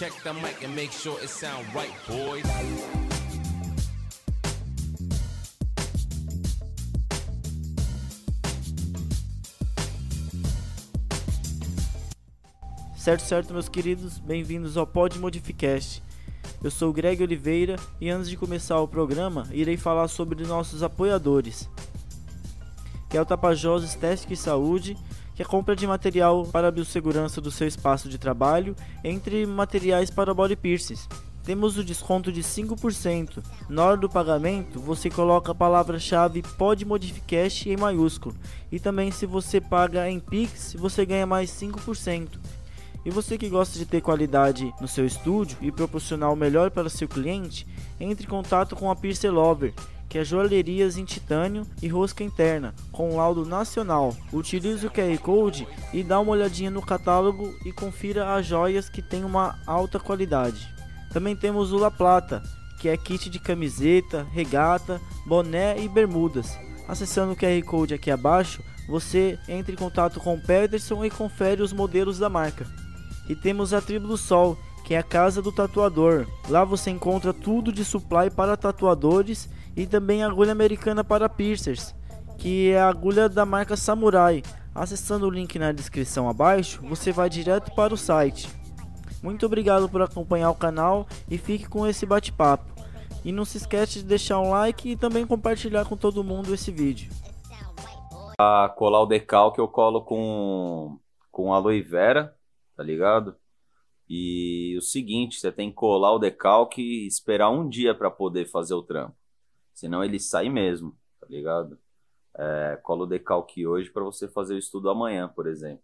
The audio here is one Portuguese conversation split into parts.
Check the mic and make sure it sound right, boys. Certo, certo, meus queridos, bem-vindos ao Pod Modificast. Eu sou o Greg Oliveira e antes de começar o programa, irei falar sobre nossos apoiadores, que é o Tapajós Estética e Saúde, que é compra de material para a biossegurança do seu espaço de trabalho, entre materiais para body piercings. Temos o desconto de 5%. Na hora do pagamento, você coloca a palavra-chave PodModificast em maiúsculo. E também se você paga em Pix, você ganha mais 5%. E você que gosta de ter qualidade no seu estúdio e proporcionar o melhor para seu cliente, entre em contato com a Piercer Lover, que é joalherias em titânio e rosca interna, com laudo nacional. Utilize o QR Code e dá uma olhadinha no catálogo e confira as joias que têm uma alta qualidade. Também temos o La Plata, que é kit de camiseta, regata, boné e bermudas. Acessando o QR Code aqui abaixo, você entra em contato com o Pederson e confere os modelos da marca. E temos a Tribo do Sol, que é a casa do tatuador. Lá você encontra tudo de supply para tatuadores e também agulha americana para piercers, que é a agulha da marca Samurai. Acessando o link na descrição abaixo, você vai direto para o site. Muito obrigado por acompanhar o canal e fique com esse bate-papo. E não se esquece de deixar um like e também compartilhar com todo mundo esse vídeo. A colar o decalque eu colo com, com aloe vera, tá ligado? E o seguinte, você tem que colar o decalque e esperar um dia para poder fazer o trampo. Senão ele sai mesmo, tá ligado? É, cola o decalque hoje para você fazer o estudo amanhã, por exemplo.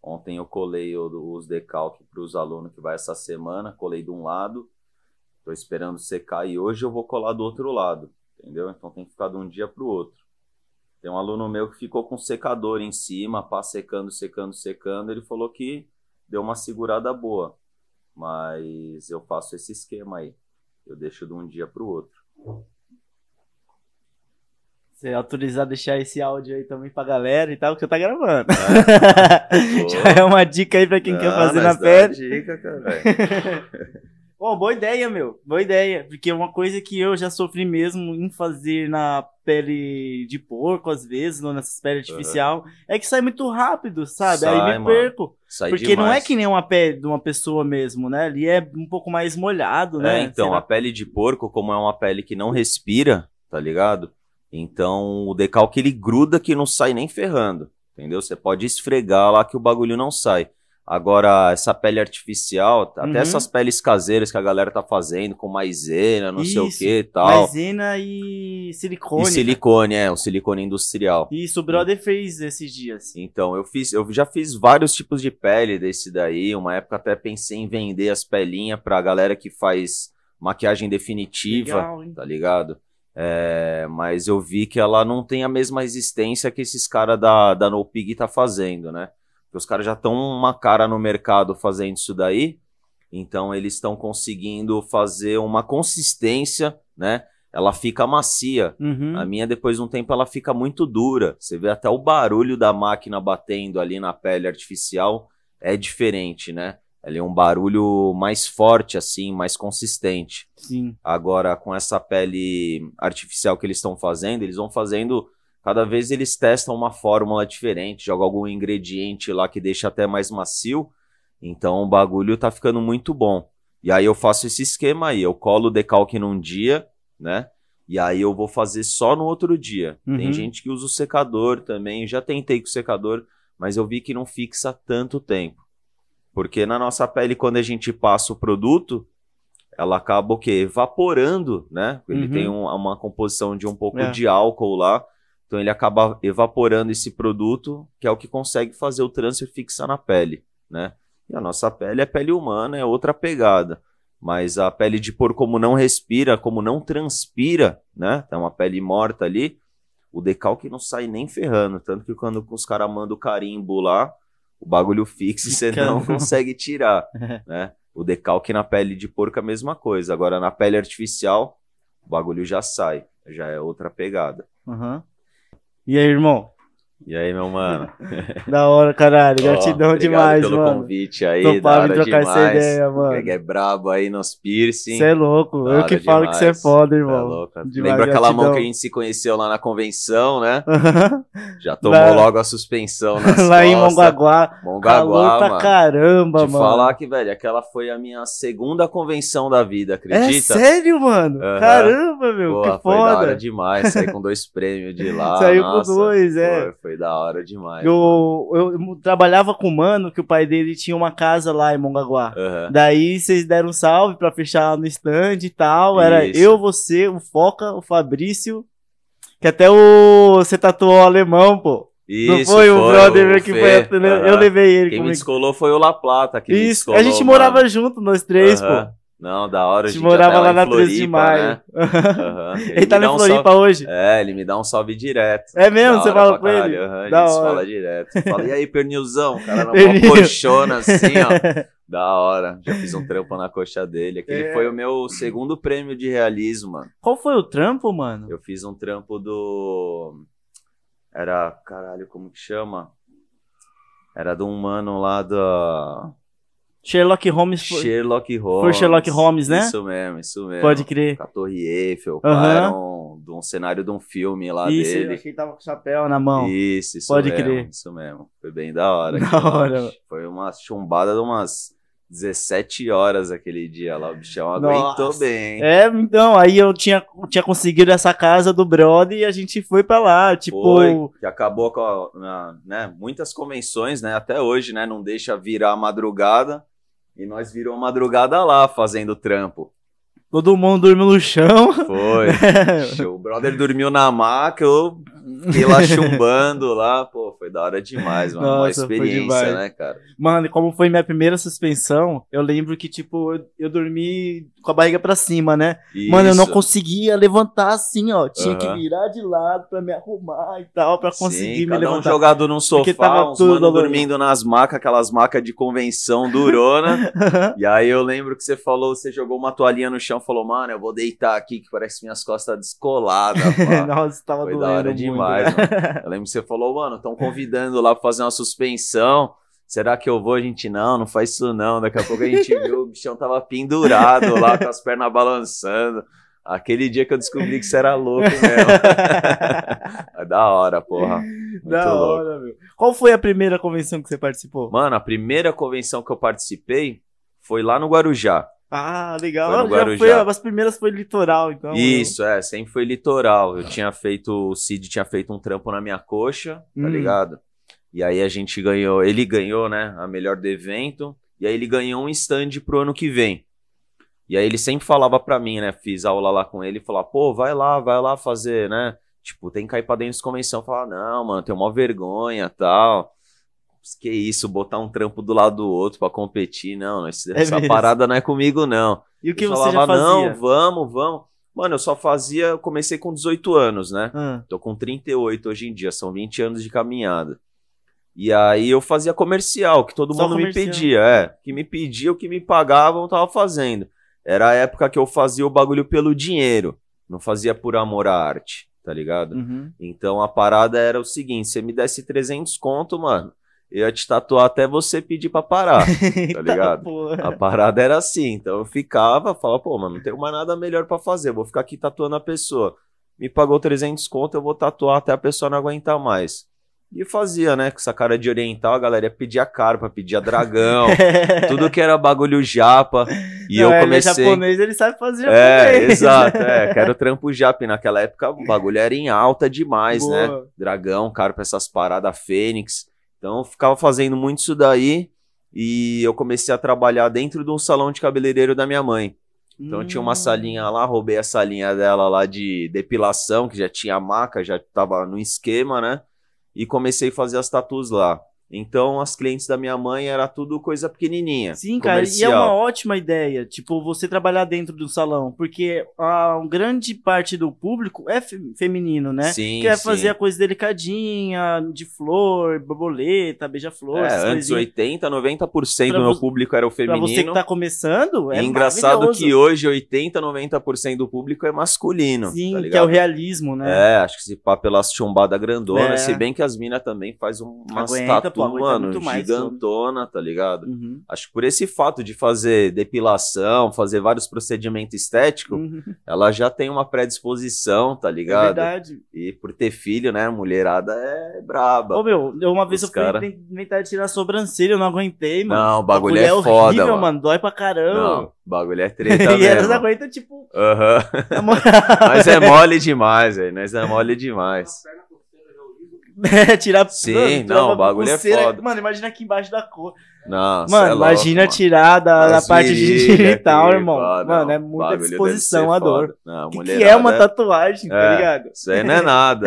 Ontem eu colei os decalques para os alunos que vai essa semana, colei de um lado, estou esperando secar e hoje eu vou colar do outro lado, entendeu? Então tem que ficar de um dia para o outro. Tem um aluno meu que ficou com secador em cima, pá secando, secando, secando. Ele falou que deu uma segurada boa. Mas eu faço esse esquema aí. Eu deixo de um dia para o outro. Você é autorizar a deixar esse áudio aí também pra galera e tal, que eu tá gravando. É. Já é uma dica aí pra quem quer fazer na pele. dica, cara. Pô, boa ideia, meu. Boa ideia. Porque uma coisa que eu já sofri mesmo em fazer na pele de porco, às vezes, ou nessas peles artificial, uhum. é que sai muito rápido, sabe? Sai, Aí me perco. Sai porque demais. não é que nem uma pele de uma pessoa mesmo, né? Ali é um pouco mais molhado, né? É, então, Será? a pele de porco, como é uma pele que não respira, tá ligado? Então, o decalque ele gruda que não sai nem ferrando, entendeu? Você pode esfregar lá que o bagulho não sai. Agora, essa pele artificial, até Uhum. essas peles caseiras que a galera tá fazendo, com maisena, não sei o Isso, que e tal. Maisena e silicone. E silicone, é, o silicone industrial. Isso, o brother fez esses dias. Então, eu fiz, eu já fiz vários tipos de pele desse daí. Uma época até pensei em vender as pelinhas pra galera que faz maquiagem definitiva, Legal, tá ligado? É, mas eu vi que ela não tem a mesma resistência que esses caras da, da No Pig tá fazendo, né? Porque os caras já estão uma cara no mercado fazendo isso daí, então eles estão conseguindo fazer uma consistência, né? Ela fica macia. Uhum. A minha, depois de um tempo, ela fica muito dura. Você vê até o barulho da máquina batendo ali na pele artificial é diferente, né? Ela é um barulho mais forte, assim, mais consistente. Sim. Agora, com essa pele artificial que eles estão fazendo, eles vão fazendo. Cada vez eles testam uma fórmula diferente, jogam algum ingrediente lá que deixa até mais macio. Então o bagulho tá ficando muito bom. E aí eu faço esse esquema aí, eu colo o decalque num dia, né? E aí eu vou fazer só no outro dia. Tem Uhum. gente que usa o secador também, já tentei com o secador, mas eu vi que não fixa tanto tempo. Porque na nossa pele, quando a gente passa o produto, ela acaba o quê? Evaporando, né? Ele Uhum. tem um- uma composição de um pouco É. de álcool lá. Então ele acaba evaporando esse produto, que é o que consegue fazer o transfer fixar na pele, né? E a nossa pele é pele humana, é outra pegada. Mas a pele de porco, como não respira, como não transpira, né? Tá uma pele morta ali, o decalque não sai nem ferrando. Tanto que quando os caras mandam o carimbo lá, o bagulho fixa e você não consegue tirar, né? O decalque na pele de porco é a mesma coisa. Agora, na pele artificial, o bagulho já sai. Já é outra pegada. Uhum. E aí, irmão? E aí, meu mano? Da hora, caralho. Gratidão obrigado demais, pelo mano. convite aí, Topar da hora trocar demais. essa ideia, O mano. Greg é brabo aí nos piercing. Você é louco. Eu que falo que você é foda, Cê é irmão. louco. Demais, Lembra aquela mão gratidão. que a gente se conheceu lá na convenção, né? Já Lá- tomou logo a suspensão nas Lá em costas. Mongaguá. Calor Mongaguá, pra mano. caramba, Te mano. falar que, velho, aquela foi a minha segunda convenção da vida, É acredita? sério, mano? Aham. Caramba, meu. Pô, que foi da hora foda. demais. Saí com dois prêmios de lá. Saiu com dois, é. Foi, foi da hora demais. Eu, eu trabalhava com um mano que o pai dele tinha uma casa lá em Mongaguá. Aham. Daí vocês deram um salve pra fechar no stand e tal. Era Isso. eu, você, o Foca, o Fabrício. Que até o. Você tatuou o alemão, pô. Não Isso, foi, o brother meu que Fê. foi. Eu levei ele Quem me comigo. descolou foi o La Plata. Que me Isso. A gente mano. morava junto, nós três, Aham. pô. Não, da hora. Gente morava até lá em na 13 de Floripa, maio. né? Aham. Ele tá me dá na um Floripa salve- hoje. É, ele me dá um salve direto. É mesmo? Você fala com ele? aham, Da a gente hora. fala direto. Fala, e aí, pernilzão? O cara na Pernil. mão coxona assim, ó. Da hora. Já fiz um trampo na coxa dele. Aquele É. foi o meu segundo prêmio de realismo, mano. Qual foi o trampo, mano? Eu fiz um trampo do. Era. Caralho, como que chama? Era de um mano lá da. Sherlock Holmes foi. Sherlock Holmes. foi Sherlock Holmes, né? Isso mesmo, isso mesmo. Pode crer. Com a Torre Eiffel. Pá, Era um, de um cenário de um filme lá Isso, dele. que ele tava com o chapéu na mão. Isso, isso Pode mesmo, crer. Isso mesmo. Foi bem da hora. Da hora. Foi uma chumbada de umas 17 horas aquele dia lá. O bichão Nossa. aguentou bem. É, então, aí eu tinha, tinha conseguido essa casa do brother e a gente foi pra lá, tipo... Foi, que acabou com a- né, muitas convenções, né? Até hoje, né? Não deixa virar a madrugada. E nós virou madrugada lá fazendo trampo. Todo mundo dormiu no chão. Foi. o brother dormiu na maca, eu fiquei lá chumbando lá. Pô, foi da hora demais, mano. Uma Nossa, foi experiência, demais. né, cara? Mano, como foi minha primeira suspensão, eu lembro que, tipo, eu, eu dormi com a barriga pra cima, né? Mano, eu não Isso. conseguia levantar assim, ó. Tinha que Aham. virar de lado pra me arrumar e tal, pra conseguir Sim, me cada um levantar. jogado num Porque sofá, tava uns tudo dormindo nas macas, aquelas macas de convenção durona. e aí eu lembro que você falou, você jogou uma toalhinha no chão, falou, mano, eu vou deitar aqui que parece que minhas costas descoladas. pá. Nossa, tava Foi da doendo hora muito. Demais. Eu lembro que você falou, mano, estão convidando lá pra fazer uma suspensão. Será que eu vou? A gente, não, não faz isso não. Daqui a pouco a gente viu, o bichão tava pendurado lá, com as pernas balançando. Aquele dia que eu descobri que você era louco mesmo. é da hora, porra. Muito Da louco. hora, meu. Qual foi a primeira convenção que você participou? Mano, a primeira convenção que eu participei foi lá no Guarujá. Ah, legal. Foi no Já foi, as primeiras foi litoral, então. Isso, é, sempre foi litoral. Eu tinha feito, o Cid tinha feito um trampo na minha coxa, tá Hum. ligado? E aí a gente ganhou, ele ganhou, né, a melhor do evento, e aí ele ganhou um stand pro ano que vem. E aí ele sempre falava pra mim, né, fiz aula lá com ele, falava, pô, vai lá, vai lá fazer, né, tipo, tem que cair pra dentro de convenção. Eu falava, não, mano, tem uma vergonha, tal. Que isso, botar um trampo do lado do outro pra competir, não, esse- É essa parada não é comigo, não. E o que Eu você já falava, fazia? não, vamos, vamos. Mano, eu só fazia, eu comecei com 18 anos, né? Ah, Tô com 38 hoje em dia, são 20 anos de caminhada. E aí eu fazia comercial, que todo Só mundo comercial. me pedia, é. Que me pedia, o que me pagavam, eu tava fazendo. Era a época que eu fazia o bagulho pelo dinheiro, não fazia por amor à arte, tá ligado? uhum. Então a parada era o seguinte, se me desse 300 conto, mano, ia te tatuar até você pedir pra parar. Tá ligado? porra. A parada era assim, então eu ficava, falava, pô, mano, não tenho mais nada melhor pra fazer, vou ficar aqui tatuando a pessoa. Me pagou 300 conto, eu vou tatuar até a pessoa não aguentar mais. E fazia, né, com essa cara de oriental, a galera ia pedir a carpa, pedia dragão, tudo que era bagulho japa. E Não, eu ele é comecei... japonês, ele sabe fazer É, japonês. exato, é, quero trampo japa. E naquela época o bagulho era em alta demais, né? Boa. Dragão, carpa, essas paradas, fênix. Então eu ficava fazendo muito isso daí. E eu comecei a trabalhar dentro de um salão de cabeleireiro da minha mãe. Então tinha uma Hum. salinha lá, roubei a salinha dela lá de depilação, que já tinha maca, já tava no esquema, né? E comecei a fazer as tatus lá. Então, as clientes da minha mãe era tudo coisa pequenininha. Sim, cara, e é comercial. uma ótima ideia, tipo, você trabalhar dentro do salão, porque a grande parte do público é fe- feminino, né? Sim, Quer sim. fazer a coisa delicadinha, de flor, borboleta, beija-flor, É, antes coisinhas. 80, 90% Pra do meu público era o Pra feminino. você que tá começando, é engraçado que hoje 80, 90% do público é masculino. Sim, tá que é o realismo, né? É, acho que se pá pelas chumbadas grandona, É. se bem que as minas também faz um- umas Aguenta, pô, aguenta mano, muito mais, gigantona, tá ligado? Uhum. Acho que por esse fato de fazer depilação, fazer vários procedimentos estéticos, Uhum. ela já tem uma predisposição, tá É ligado? verdade. e por ter filho, né, mulherada é braba. Ô, meu, eu- uma vez Os eu fui cara- inventar de tirar a sobrancelha, eu não aguentei, mano. Não, o bagulho é é horrível, foda, mano. mano. Dói pra caramba. Não, o bagulho é treta e elas mesmo. aguentam, tipo. Aham. moral. Mas é mole demais, velho. Nós é mole demais. É, tirar Sim, não, o bagulho é pulseira- foda. Mano, imagina aqui embaixo da cor. Nossa, Mano, é louco, imagina mano. tirar da, da parte virilha genital, aqui, irmão. mano, não, é muita disposição a dor. O que, é uma tatuagem, tá É. ligado? Isso aí não é nada.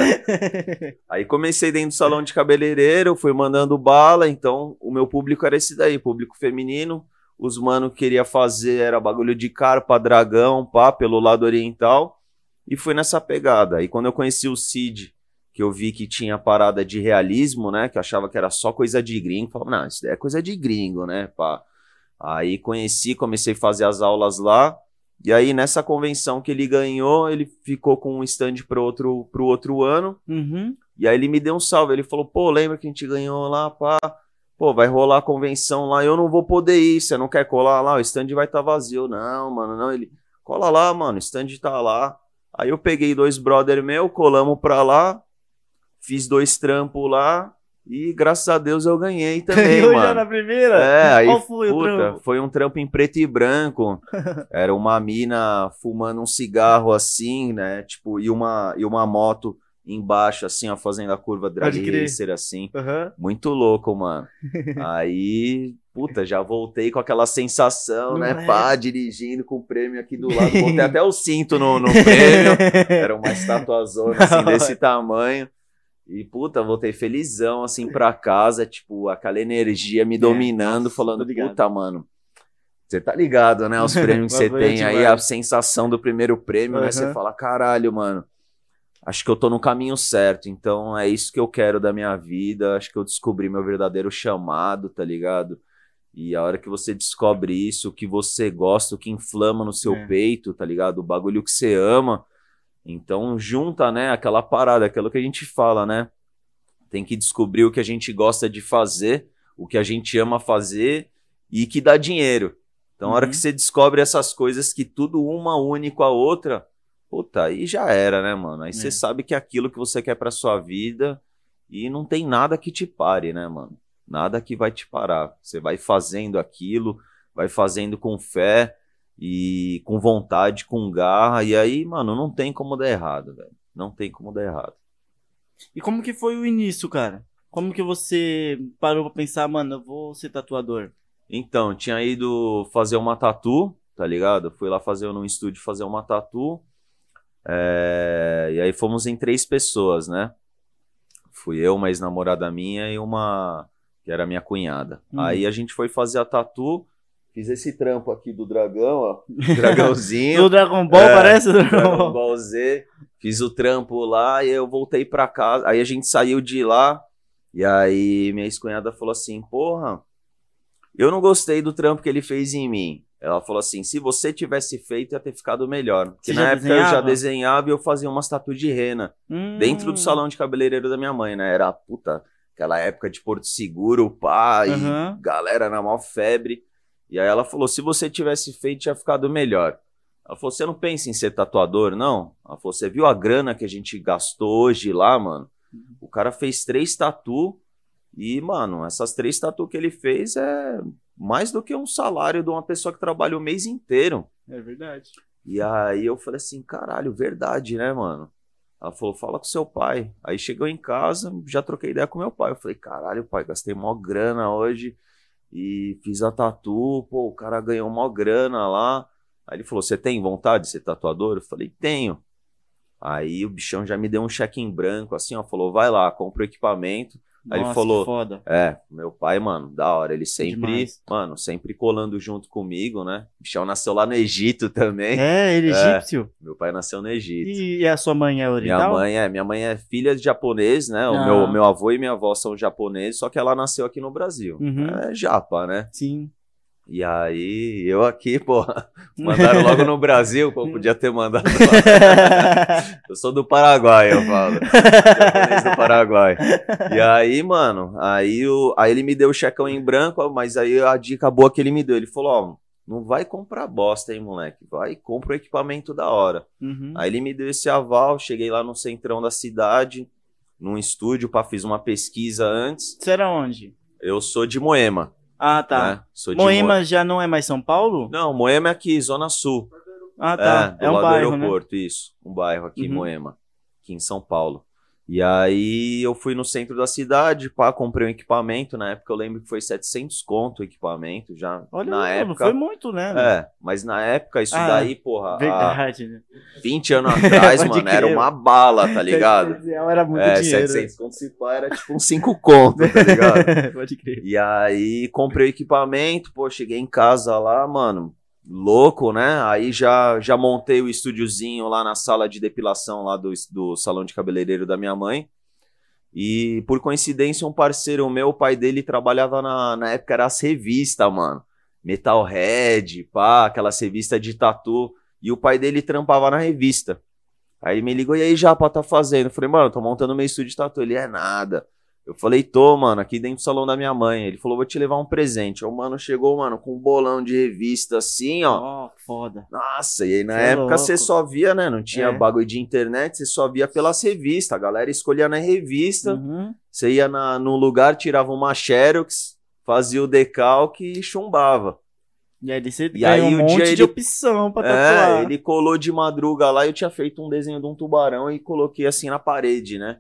aí comecei dentro do salão de cabeleireiro, fui mandando bala, então o meu público era esse daí, público feminino. Os mano que queria fazer era bagulho de carpa, dragão, pá, pelo lado oriental. E fui nessa pegada. Aí quando eu conheci o Cid, que eu vi que tinha parada de realismo, né? Que eu achava que era só coisa de gringo. Falava, não, isso daí é coisa de gringo, né, pá. Aí conheci, comecei a fazer as aulas lá. E aí, nessa convenção que ele ganhou, ele ficou com um stand pro outro, pro outro ano. Uhum. E aí ele me deu um salve. Ele falou, pô, lembra que a gente ganhou lá, pá? Pô, vai rolar a convenção lá, eu não vou poder ir. Você não quer colar lá? O stand vai estar vazio. Não, mano, não. Ele, cola lá, mano, o stand tá lá. Aí eu peguei dois brother meu, colamos pra lá, fiz dois trampos lá. E graças a Deus eu ganhei também, Ganhou já mano. na primeira? É, aí Qual foi o puta, trampo? foi um trampo em preto e branco. Era uma mina fumando um cigarro assim, né? Tipo, e uma, e uma moto embaixo, assim, ó, fazendo a curva drag racer, assim. Aham. Muito louco, mano. Aí, puta, já voltei com aquela sensação, Não né? é? Pá, dirigindo com o prêmio aqui do lado. Botei até o cinto no, no prêmio. Era uma estatuazona, assim, desse tamanho. E, puta, voltei felizão, assim, pra casa, tipo, aquela energia me dominando, É, falando, puta, mano, você tá ligado, né? Os prêmios que você tem aí, a sensação do primeiro prêmio, né? Você fala, caralho, mano, acho que eu tô no caminho certo, então é isso que eu quero da minha vida, acho que eu descobri meu verdadeiro chamado, tá ligado? E a hora que você descobre isso, o que você gosta, o que inflama no seu É. peito, tá ligado? O bagulho que você ama, então junta, né, aquela parada, aquilo que a gente fala, né? Tem que descobrir o que a gente gosta de fazer, o que a gente ama fazer e que dá dinheiro. Então, a hora Uhum. que você descobre essas coisas que tudo uma une com a outra, puta, aí já era, né, mano? Aí É. você sabe que é aquilo que você quer pra sua vida e não tem nada que te pare, né, mano? Nada que vai te parar. Você vai fazendo aquilo, vai fazendo com fé e com vontade, com garra, e aí, mano, não tem como dar errado, velho. Não tem como dar errado. E como que foi o início, cara? Como que você parou pra pensar, mano, eu vou ser tatuador? Então, tinha ido fazer uma tatu, tá ligado? Fui lá fazer num estúdio fazer uma tatu. É, E aí fomos em três pessoas, né? Fui eu, uma ex-namorada minha e uma que era minha cunhada. Hum. Aí a gente foi fazer a tatu. Fiz esse trampo aqui do dragão, ó. Dragãozinho. Do Dragon Ball, É, parece? Dragon Dragon Ball. Z. Fiz o trampo lá e eu voltei pra casa. Aí a gente saiu de lá. E aí minha ex-cunhada falou assim: Porra, eu não gostei do trampo que ele fez em mim. Ela falou assim: se você tivesse feito, ia ter ficado melhor. Porque na época eu já desenhava? desenhava e eu fazia umas tatu de rena. Hum. Dentro do salão de cabeleireiro da minha mãe, né? Era puta, aquela época de Porto Seguro, pá, e Aham. galera na maior febre. E aí ela falou: se você tivesse feito, tinha ficado melhor. Ela falou: você não pensa em ser tatuador, não? Ela falou: você viu a grana que a gente gastou hoje lá, mano? O cara fez três tatu e, mano, essas três tatu que ele fez é mais do que um salário de uma pessoa que trabalha o mês inteiro. É verdade. E aí eu falei assim, caralho, verdade, né, mano? Ela falou, fala com seu pai. Aí chegou em casa, já troquei ideia com meu pai. Eu falei, caralho, pai, gastei mó grana hoje e fiz a tatu, pô, o cara ganhou mó grana lá. Aí ele falou, você tem vontade de ser tatuador? Eu falei, tenho. Aí o bichão já me deu um cheque em branco, assim, ó, falou, vai lá, compra o equipamento. Aí ele Nossa, falou, foda. É, meu pai, mano, da hora. Ele sempre, Demais. mano, sempre colando junto comigo, né? O bichão nasceu lá no Egito também. É, ele é egípcio. Meu pai nasceu no Egito. E, e a sua mãe é Minha oriental? mãe é, minha mãe é filha de japonês, né? O Ah. meu, meu avô e minha avó são japoneses, só que ela nasceu aqui no Brasil. Uhum. É japa, né? Sim. E aí, eu aqui, porra, mandaram logo no Brasil, pô, podia ter mandado lá. Eu sou do Paraguai, eu falo. Japonês do Paraguai. E aí, mano, aí, o, aí ele me deu o checão em branco, mas aí a dica boa que ele me deu, ele falou, ó, não vai comprar bosta, hein, moleque, vai e compra o equipamento da hora. Uhum. Aí ele me deu esse aval, cheguei lá no centrão da cidade, num estúdio, para fiz uma pesquisa antes. Você era onde? Eu sou de Moema, Ah, tá. né? Sou Moema já não é mais São Paulo? Mo- Não, Moema é aqui, Zona Sul. Ah, tá. do É, um lado bairro, do né? aeroporto, isso. Um bairro aqui Uhum. Moema, aqui em São Paulo. E aí eu fui no centro da cidade, pá, comprei um equipamento. Na época eu lembro que foi 700 conto o equipamento, já Olha, na não época. foi muito, né? É, mas na época isso Ah, daí, porra, Verdade, né? 20 anos atrás, mano, era crer. uma bala, tá ligado? 700 real Era muito É, dinheiro. 700 conto se pá, era tipo uns 5 conto, tá ligado? Pode crer. E aí comprei o equipamento, pô, cheguei em casa lá, mano, louco, né? Aí já, já montei o estúdiozinho lá na sala de depilação lá do, do salão de cabeleireiro da minha mãe. E por coincidência, um parceiro meu, o pai dele trabalhava na, na época, era as revistas, mano. Metalhead, pá, aquelas revistas de tatu. E o pai dele trampava na revista. Aí ele me ligou, e aí, Japa, tá fazendo? Eu falei, mano, tô montando meu estúdio de tatu. Ele, é nada. Eu falei, tô, mano, aqui dentro do salão da minha mãe. Ele falou, vou te levar um presente. O mano chegou, mano, com um bolão de revista assim, ó. Ó, foda. Nossa, e aí na Cê é época você só via, né? Não tinha É. bagulho de internet, você só via pelas revistas. A galera escolhia na revista. Uhum. Você ia na, num lugar, tirava uma Xerox, fazia o decalque e chumbava. E aí você E aí, um o dia monte de ele- opção pra tatuar. É, ele colou de madruga lá e eu tinha feito um desenho de um tubarão e coloquei assim na parede, né?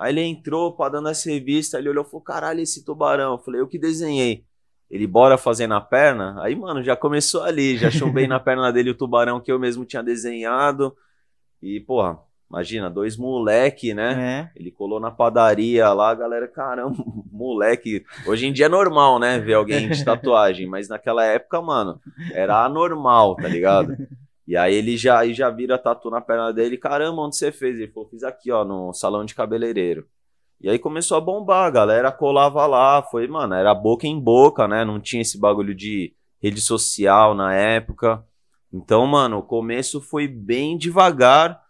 Aí ele entrou pra dando essa revista, ele olhou e falou: caralho, esse tubarão. Eu falei, eu que desenhei. Ele, bora fazer na perna? Aí, mano, já começou ali, já chumbei na perna dele o tubarão que eu mesmo tinha desenhado. E, porra, imagina, dois moleque, né? É. Ele colou na padaria lá, a galera, caramba, moleque. Hoje em dia é normal, né? Ver alguém de tatuagem, mas naquela época, mano, era anormal, tá ligado? E aí ele já, aí já vira tatu na perna dele, caramba, onde você fez? Ele falou, fiz aqui, ó, no salão de cabeleireiro. E aí começou a bombar, a galera colava lá, foi, mano, era boca em boca, né? Não tinha esse bagulho de rede social na época. Então, mano, o começo foi bem devagar,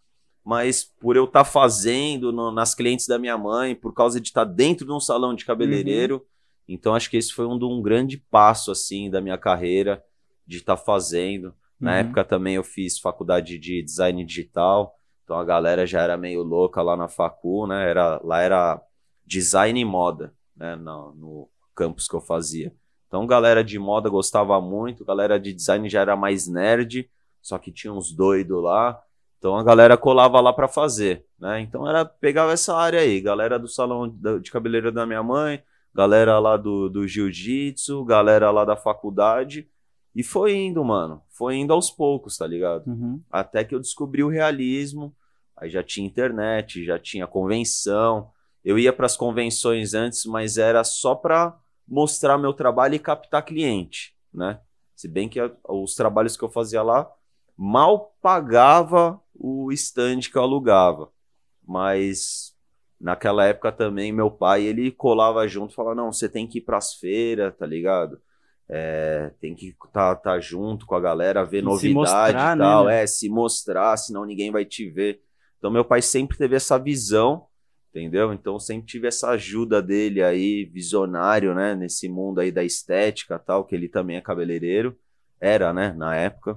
mas por eu estar fazendo no- nas clientes da minha mãe, por causa de estar dentro de um salão de cabeleireiro, então acho que esse foi um, de um grande passo, assim, da minha carreira, de estar fazendo. Na Uhum. época também eu fiz faculdade de design digital, então a galera já era meio louca lá na facu, né? Era, lá era design e moda, né? No, no campus que eu fazia. Então galera de moda gostava muito, galera de design já era mais nerd, só que tinha uns doidos lá. Então a galera colava lá pra fazer, né? Então era pegava essa área aí, galera do salão de cabeleireiro da minha mãe, galera lá do, do jiu-jitsu, galera lá da faculdade. E foi indo, mano. Foi indo aos poucos, tá ligado? Uhum. Até que eu descobri o realismo. Aí já tinha internet, já tinha convenção. Eu ia para as convenções antes, mas era só para mostrar meu trabalho e captar cliente, né? Se bem que a- os trabalhos que eu fazia lá mal pagava o stand que eu alugava. Mas naquela época também meu pai, ele colava junto, falava: "Não, você tem que ir pras feiras, tá ligado? É, tem que estar tá, junto com a galera, ver novidade mostrar, e né, tal, né? é, se mostrar, senão ninguém vai te ver. Então meu pai sempre teve essa visão, entendeu? Então sempre tive essa ajuda dele aí, visionário, né, nesse mundo aí da estética, tal, que ele também é cabeleireiro, era, né, na época.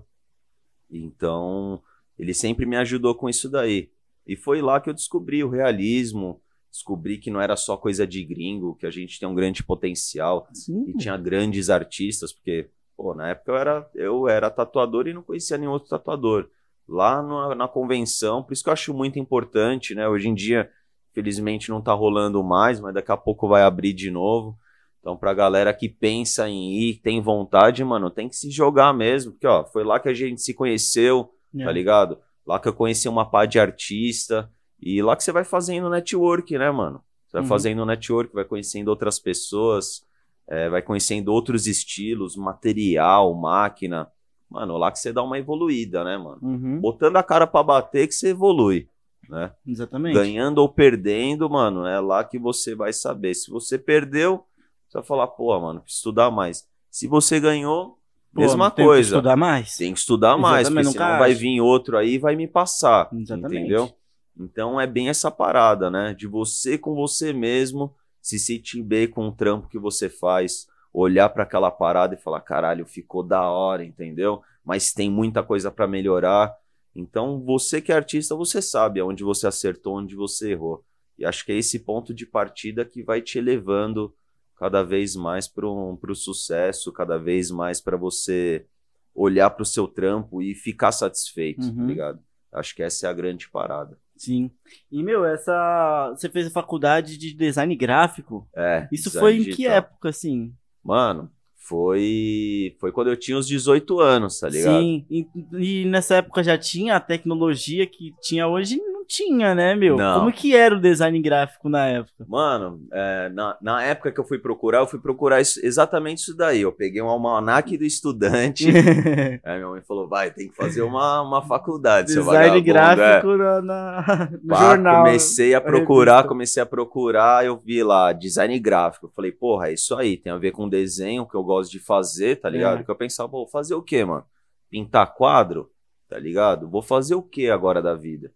Então, ele sempre me ajudou com isso daí. E foi lá que eu descobri o realismo, descobri que não era só coisa de gringo, que a gente tem um grande potencial Sim. e tinha grandes artistas, porque, pô, na época eu era, eu era tatuador e não conhecia nenhum outro tatuador. Lá na, na convenção, por isso que eu acho muito importante, né? Hoje em dia, felizmente não tá rolando mais, mas daqui a pouco vai abrir de novo. Então, pra galera que pensa em ir, tem vontade, mano, tem que se jogar mesmo, porque, ó, foi lá que a gente se conheceu, É. tá ligado? Lá que eu conheci uma pá de artista, e lá que você vai fazendo network, né, mano? Você vai Uhum. fazendo network, vai conhecendo outras pessoas, é, vai conhecendo outros estilos, material, máquina. Mano, lá que você dá uma evoluída, né, mano? Uhum, Botando a cara pra bater que você evolui, né? exatamente. Ganhando ou perdendo, mano, é lá que você vai saber. Se você perdeu, você vai falar, pô, mano, estudar mais. Se você ganhou, Pô, mesma tem que coisa. estudar mais. Tem que estudar mais, porque Exatamente, senão nunca vai vir outro aí e vai me passar. Exatamente. Entendeu? Então é bem essa parada, né? De você com você mesmo se sentir bem com o trampo que você faz, olhar pra aquela parada e falar, caralho, ficou da hora, entendeu? Mas tem muita coisa pra melhorar. Então, você que é artista, você sabe aonde você acertou, onde você errou. E acho que é esse ponto de partida que vai te elevando cada vez mais para o sucesso, cada vez mais para você olhar para o seu trampo e ficar satisfeito, tá Uhum. ligado? Acho que essa é a grande parada. Sim. E, meu, essa. Você fez a faculdade de design gráfico. É. Isso foi em que digital. época, assim? Mano, foi foi quando eu tinha uns 18 anos, tá ligado? Sim. E, e nessa época já tinha a tecnologia que tinha hoje? Não tinha, né, meu? Não. Como que era o design gráfico na época? Mano, é, na, na época que eu fui procurar, eu fui procurar isso- exatamente isso daí. Eu peguei um almanaque do estudante. aí minha mãe falou: vai, tem que fazer uma, uma faculdade, seu design vagabundo. é. gráfico na, na- no Pá, jornal. Comecei a a procurar, revista. comecei a procurar, eu vi lá design gráfico. Eu falei, porra, é isso aí, tem a ver com desenho que eu gosto de fazer, tá ligado? É. Que eu pensava, vou fazer o quê, mano? Pintar quadro, tá ligado? Vou fazer o quê agora da vida?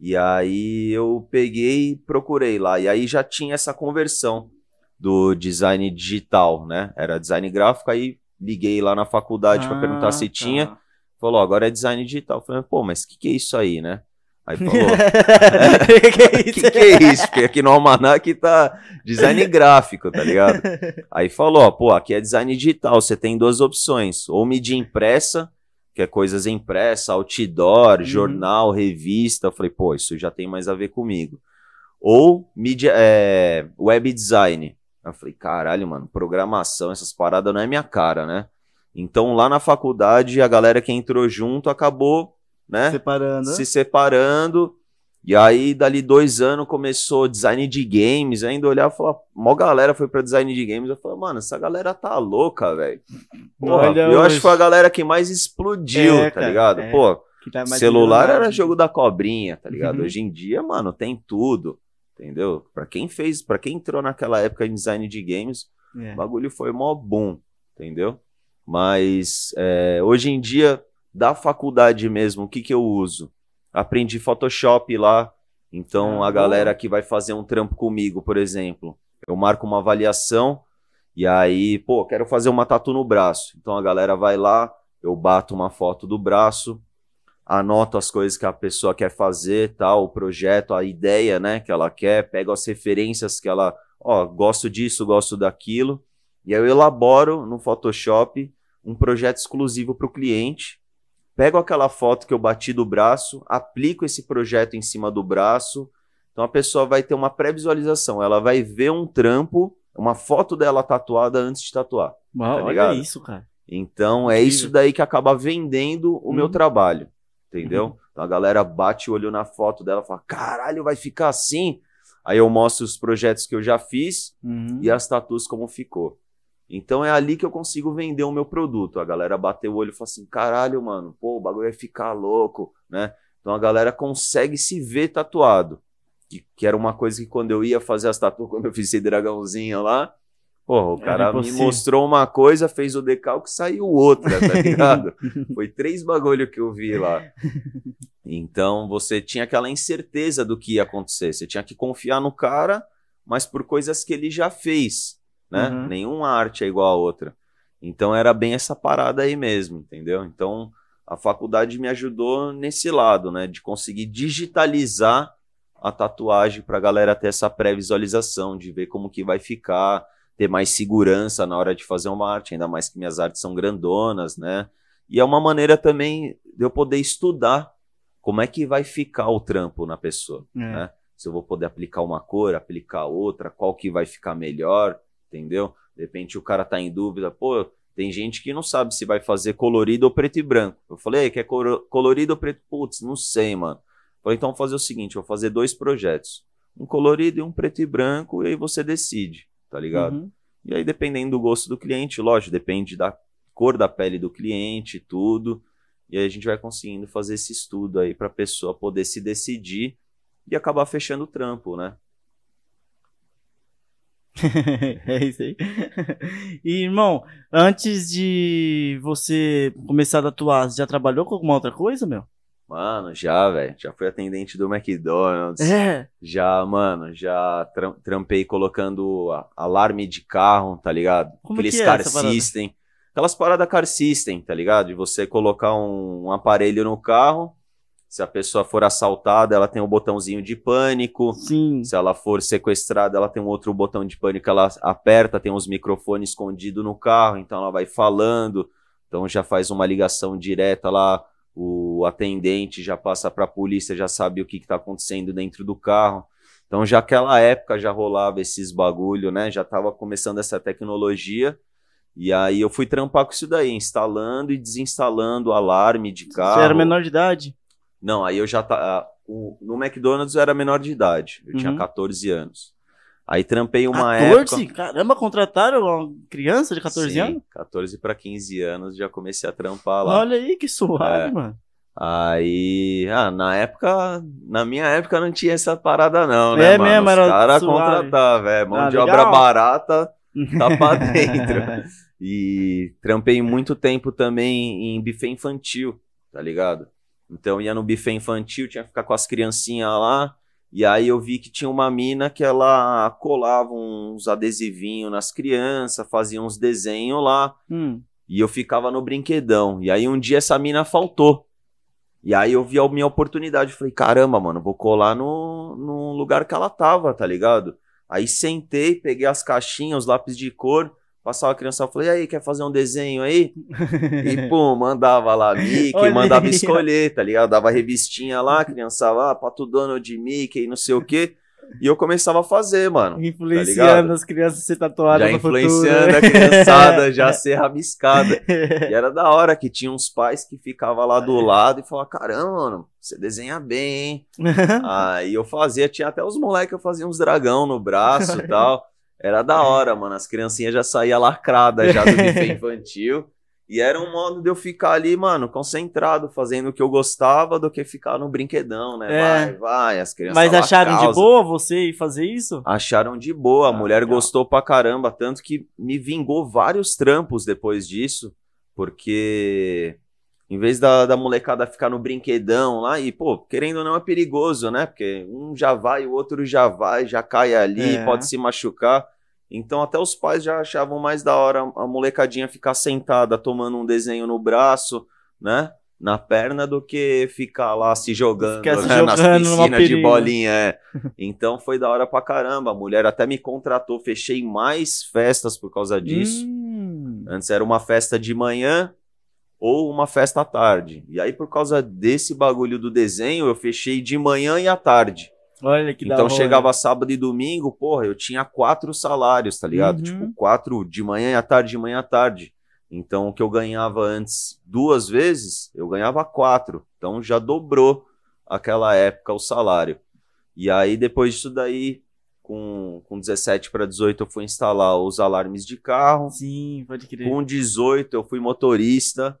E aí eu peguei e procurei lá, e aí já tinha essa conversão do design digital, né? Era design gráfico, aí liguei lá na faculdade pra perguntar Ah, se tá. tinha. Falou, agora é design digital. Eu falei, pô, mas o que, que é isso aí, né? Aí falou, que o que, que é isso? Porque aqui no Almanac tá design gráfico, tá ligado? Aí falou, pô, aqui é design digital, você tem duas opções. Ou mídia impressa, que é coisas impressa, outdoor, Uhum. jornal, revista. Eu falei, pô, isso já tem mais a ver comigo. Ou mídia, é, web design. Eu falei, caralho, mano, programação, essas paradas não é minha cara, né? Então lá na faculdade, a galera que entrou junto acabou, né? Separando. se separando. E aí, dali dois anos, começou design de games. Ainda olhava e falava, mó galera foi pra design de games. Eu falei, mano, essa galera tá louca, velho. Eu acho hoje. que foi a galera que mais explodiu, É, tá cara, ligado? é. Pô, tá celular era jogo da cobrinha, tá ligado? Uhum. Hoje em dia, mano, tem tudo, entendeu? Pra quem fez, para quem entrou naquela época em design de games, É. o bagulho foi mó boom, entendeu? Mas é, hoje em dia, da faculdade mesmo, o que que eu uso? Aprendi Photoshop lá, então Ah, a galera que vai fazer um trampo comigo, por exemplo, eu marco uma avaliação e aí, pô, quero fazer uma tatu no braço. Então a galera vai lá, eu bato uma foto do braço, anoto as coisas que a pessoa quer fazer, tal, o projeto, a ideia, né, que ela quer, pego as referências que ela, ó, gosto disso, gosto daquilo, e aí eu elaboro no Photoshop um projeto exclusivo para o cliente. Pego aquela foto que eu bati do braço, aplico esse projeto em cima do braço. Então a pessoa vai ter uma pré-visualização, ela vai ver um trampo, uma foto dela tatuada antes de tatuar. Uau, tá olha isso, cara. Então é isso daí que acaba vendendo o meu Uhum. trabalho, entendeu? Uhum. Então a galera bate o olho na foto dela e fala: caralho, vai ficar assim? Aí eu mostro os projetos que eu já fiz Uhum. e as tatuas como ficou. Então é ali que eu consigo vender o meu produto. A galera bateu o olho e fala assim: caralho, mano, pô, o bagulho vai ficar louco, né? Então a galera consegue se ver tatuado. Que, que era uma coisa que quando eu ia fazer as tatuas, quando eu fiz esse dragãozinho lá, porra, o cara me mostrou uma coisa, fez o decalque, saiu outra, tá ligado? Foi três bagulho que eu vi lá. Então você tinha aquela incerteza do que ia acontecer. Você tinha que confiar no cara, mas por coisas que ele já fez, né? Uhum. Nenhuma arte é igual a outra. Então era bem essa parada aí mesmo, entendeu? Então a faculdade me ajudou nesse lado, né? De conseguir digitalizar a tatuagem para a galera ter essa pré-visualização, de ver como que vai ficar, ter mais segurança na hora de fazer uma arte, ainda mais que minhas artes são grandonas, né? E é uma maneira também de eu poder estudar como é que vai ficar o trampo na pessoa, É. né? Se eu vou poder aplicar uma cor, aplicar outra, qual que vai ficar melhor, entendeu? De repente o cara tá em dúvida, pô, tem gente que não sabe se vai fazer colorido ou preto e branco. Eu falei, "Ei, quer colorido ou preto? Putz, não sei, mano. Eu falei, então vou fazer o seguinte, vou fazer dois projetos. um colorido e um preto e branco, e aí você decide, tá ligado? Uhum. E aí, dependendo do gosto do cliente, lógico, depende da cor da pele do cliente, tudo. E aí a gente vai conseguindo fazer esse estudo aí pra pessoa poder se decidir e acabar fechando o trampo, né? é isso aí. E, irmão, antes de você começar a tatuar, você já trabalhou com alguma outra coisa, meu? Mano, já, velho. Já fui atendente do McDonald's. É. Já, mano, já tram- trampei colocando alarme de carro, tá ligado? Como Aqueles que é car essa parada? system. Aquelas paradas car system, tá ligado? De você colocar um, um aparelho no carro. Se a pessoa for assaltada, ela tem um botãozinho de pânico. Sim. Se ela for sequestrada, ela tem um outro botão de pânico, ela aperta, tem uns microfones escondidos no carro, então ela vai falando. Então já faz uma ligação direta lá, o atendente já passa para a polícia, já sabe o que está acontecendo dentro do carro. Então já aquela época já rolava esses bagulho, né? Já estava começando essa tecnologia. E aí eu fui trampar com isso daí, instalando e desinstalando alarme de carro. Você era menor de idade? Não, aí eu já tá. o- No McDonald's eu era menor de idade. Eu tinha Uhum. 14 anos. Aí trampei uma 14? época. Caramba, contrataram uma criança de 14 Sim, anos? 14 para 15 anos já comecei a trampar lá. Olha aí que suave, É. mano. Aí, ah, na época, na minha época não tinha essa parada não, né, É mano? mesmo, Os era caras suave. contratavam, é, mão Ah, de legal. obra barata, tá pra dentro. E trampei muito tempo também em buffet infantil, tá ligado? Então ia no buffet infantil, tinha que ficar com as criancinhas lá. E aí eu vi que tinha uma mina que ela colava uns adesivinhos nas crianças, fazia uns desenhos lá. Hum. E eu ficava no brinquedão. E aí um dia essa mina faltou. E aí eu vi a minha oportunidade. Falei, caramba, mano, vou colar no, no lugar que ela tava, tá ligado? Aí sentei, peguei as caixinhas, os lápis de cor, passava a criança, falei, e aí, quer fazer um desenho aí? E pum, mandava lá Mickey, Olha mandava aí, escolher, tá ligado? Dava revistinha lá, a criança lá, Pato Donald, Mickey, não sei o quê. E eu começava a fazer, mano. Influenciando as crianças a ser tatuadas Já no futuro. influenciando a criançada, já a ser rabiscada. E era da hora que tinha uns pais que ficavam lá do lado e falavam: caramba, mano, você desenha bem, hein? Aí eu fazia, tinha até os moleques, eu fazia uns dragão no braço e tal. Era da hora, mano. As criancinhas já saíam lacradas já do buffet infantil. E era um modo de eu ficar ali, mano, concentrado, fazendo o que eu gostava do que ficar no brinquedão, né? É. Vai, vai, as crianças. Mas acharam de causam. boa você ir fazer isso? Acharam de boa, a Ah, mulher legal. gostou pra caramba, tanto que me vingou vários trampos depois disso, porque em vez da, da molecada ficar no brinquedão lá, e pô, querendo ou não é perigoso, né? Porque um já vai, o outro já vai, já cai ali, É. pode se machucar. Então até os pais já achavam mais da hora a molecadinha ficar sentada tomando um desenho no braço, né? Na perna do que ficar lá se jogando, se né, nas jogando numa piscinas de bolinha. É. Então foi da hora pra caramba. A mulher até me contratou, fechei mais festas por causa disso. Hum. Antes era uma festa de manhã ou uma festa à tarde. E aí, por causa desse bagulho do desenho, eu fechei de manhã e à tarde. Olha que então hora. chegava sábado e domingo, porra, eu tinha quatro salários, tá ligado? Uhum. Tipo, quatro de manhã e à tarde, de manhã à tarde. Então o que eu ganhava antes duas vezes, eu ganhava quatro. Então já dobrou aquela época o salário. E aí, depois disso daí, com, com 17 para 18, eu fui instalar os alarmes de carro. Sim, pode crer. Com 18, eu fui motorista.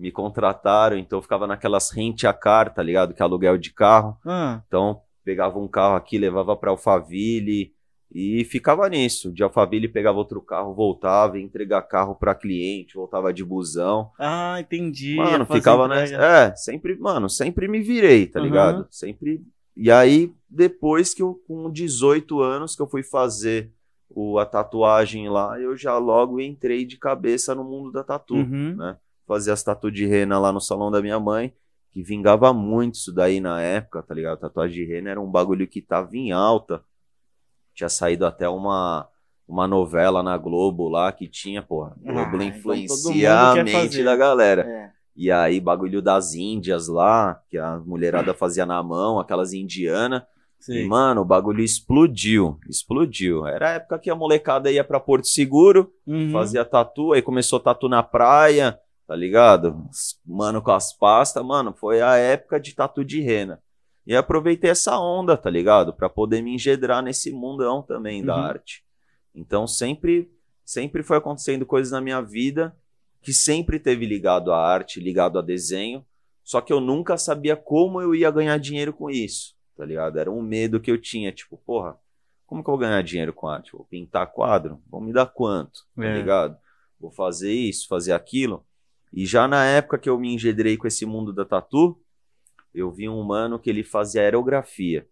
Me contrataram, então eu ficava naquelas rente a car, tá ligado? Que é aluguel de carro. Ah, Então, pegava um carro aqui, levava para Alphaville e ficava nisso. De Alphaville pegava outro carro, voltava, ia entregar carro para cliente, voltava de busão. ah, entendi. Mano, ficava nessa. É, sempre, mano, sempre me virei, tá Uhum. ligado? Sempre. E aí, depois que eu, com 18 anos, que eu fui fazer o, a tatuagem lá, eu já logo entrei de cabeça no mundo da tatu. Uhum. né? Fazia as tatu de rena lá no salão da minha mãe, que vingava muito isso daí na época, tá ligado? Tatuagem de rena era um bagulho que tava em alta. Tinha saído até uma, uma novela na Globo lá que tinha, porra. Ah, Globo então influencia mundo a mente fazer. da galera. É. E aí, bagulho das Índias lá, que a mulherada fazia na mão, aquelas indianas. E, mano, o bagulho explodiu. Explodiu. Era a época que a molecada ia pra Porto Seguro, Uhum. fazia tatu, aí começou tatu na praia, tá ligado? Mano com as pastas, mano, foi a época de tatu de rena. E aproveitei essa onda, tá ligado? Pra poder me engedrar nesse mundão também da Uhum. arte. Então sempre, sempre foi acontecendo coisas na minha vida que sempre teve ligado à arte, ligado a desenho, só que eu nunca sabia como eu ia ganhar dinheiro com isso, tá ligado? Era um medo que eu tinha, tipo, porra, como que eu vou ganhar dinheiro com arte? Vou pintar quadro? Vão me dar quanto? Tá É. ligado? Vou fazer isso, fazer aquilo. E já na época que eu me engedrei com esse mundo da tatu, eu vi um mano que ele fazia aerografia.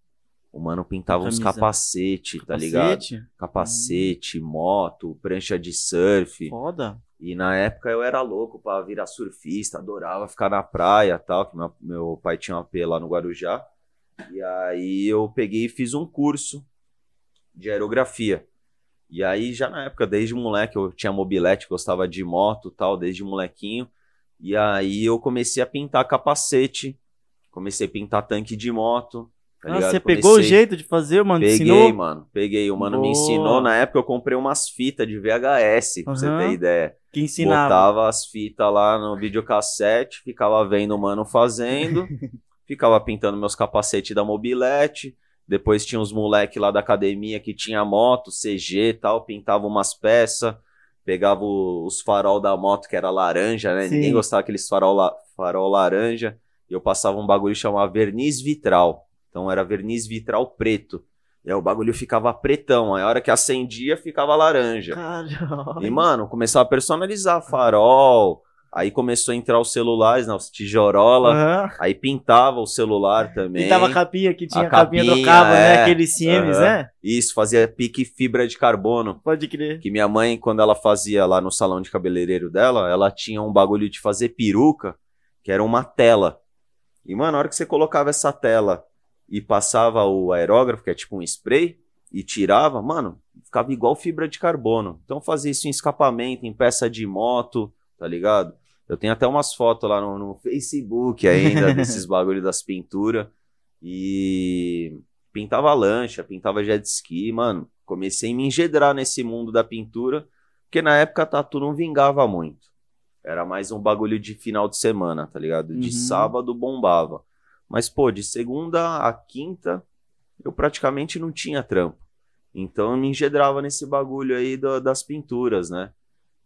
O mano pintava uns Camisa. capacete, tá ligado? Capacete? Capacete, moto, prancha de surf. Foda. E na época eu era louco pra virar surfista, adorava ficar na praia e tal, que meu, meu pai tinha um AP lá no Guarujá. E aí eu peguei e fiz um curso de aerografia. E aí já na época, desde moleque, eu tinha mobilete, gostava de moto e tal, desde molequinho. E aí eu comecei a pintar capacete, comecei a pintar tanque de moto. Tá Ah, ligado? você pegou o Comecei- jeito de fazer, mano? Peguei, Ensinou? mano. Peguei. O mano me Boa. ensinou. Na época eu comprei umas fitas de VHS, pra você Aham. ter ideia. Que ensinava. Botava as fitas lá no videocassete, ficava vendo o mano fazendo, ficava pintando meus capacetes da mobilete. Depois tinha uns moleque lá da academia que tinha moto, CG e tal, pintava umas peças, pegava o- os farol da moto que era laranja, né? Sim. Ninguém gostava daqueles farol, la- farol laranja. E eu passava um bagulho que chamava verniz vitral. Então era verniz vitral preto. E aí o bagulho ficava pretão. Aí a hora que acendia, ficava laranja. Caralho. E, mano, começava a personalizar farol. Aí começou a entrar os celulares, né? Os tijorola. Aham. Aí pintava o celular também. Pintava a capinha que tinha A capinha, capinha, trocava, né? é. Aqueles CMs, Aham. né? Isso, fazia pique fibra de carbono. Pode crer. Que minha mãe, quando ela fazia lá no salão de cabeleireiro dela, ela tinha um bagulho de fazer peruca, que era uma tela. E, mano, na hora que você colocava essa tela e passava o aerógrafo, que é tipo um spray, e tirava, mano, ficava igual fibra de carbono. Então fazia isso em escapamento, em peça de moto, tá ligado? Eu tenho até umas fotos lá no, no Facebook ainda desses bagulho das pinturas. E pintava lancha, pintava jet ski, mano. Comecei a me engedrar nesse mundo da pintura, porque na época a tatu não vingava muito. Era mais um bagulho de final de semana, tá ligado? De Uhum. sábado bombava. Mas, pô, de segunda a quinta, eu praticamente não tinha trampo. Então eu me engedrava nesse bagulho aí da- das pinturas, né?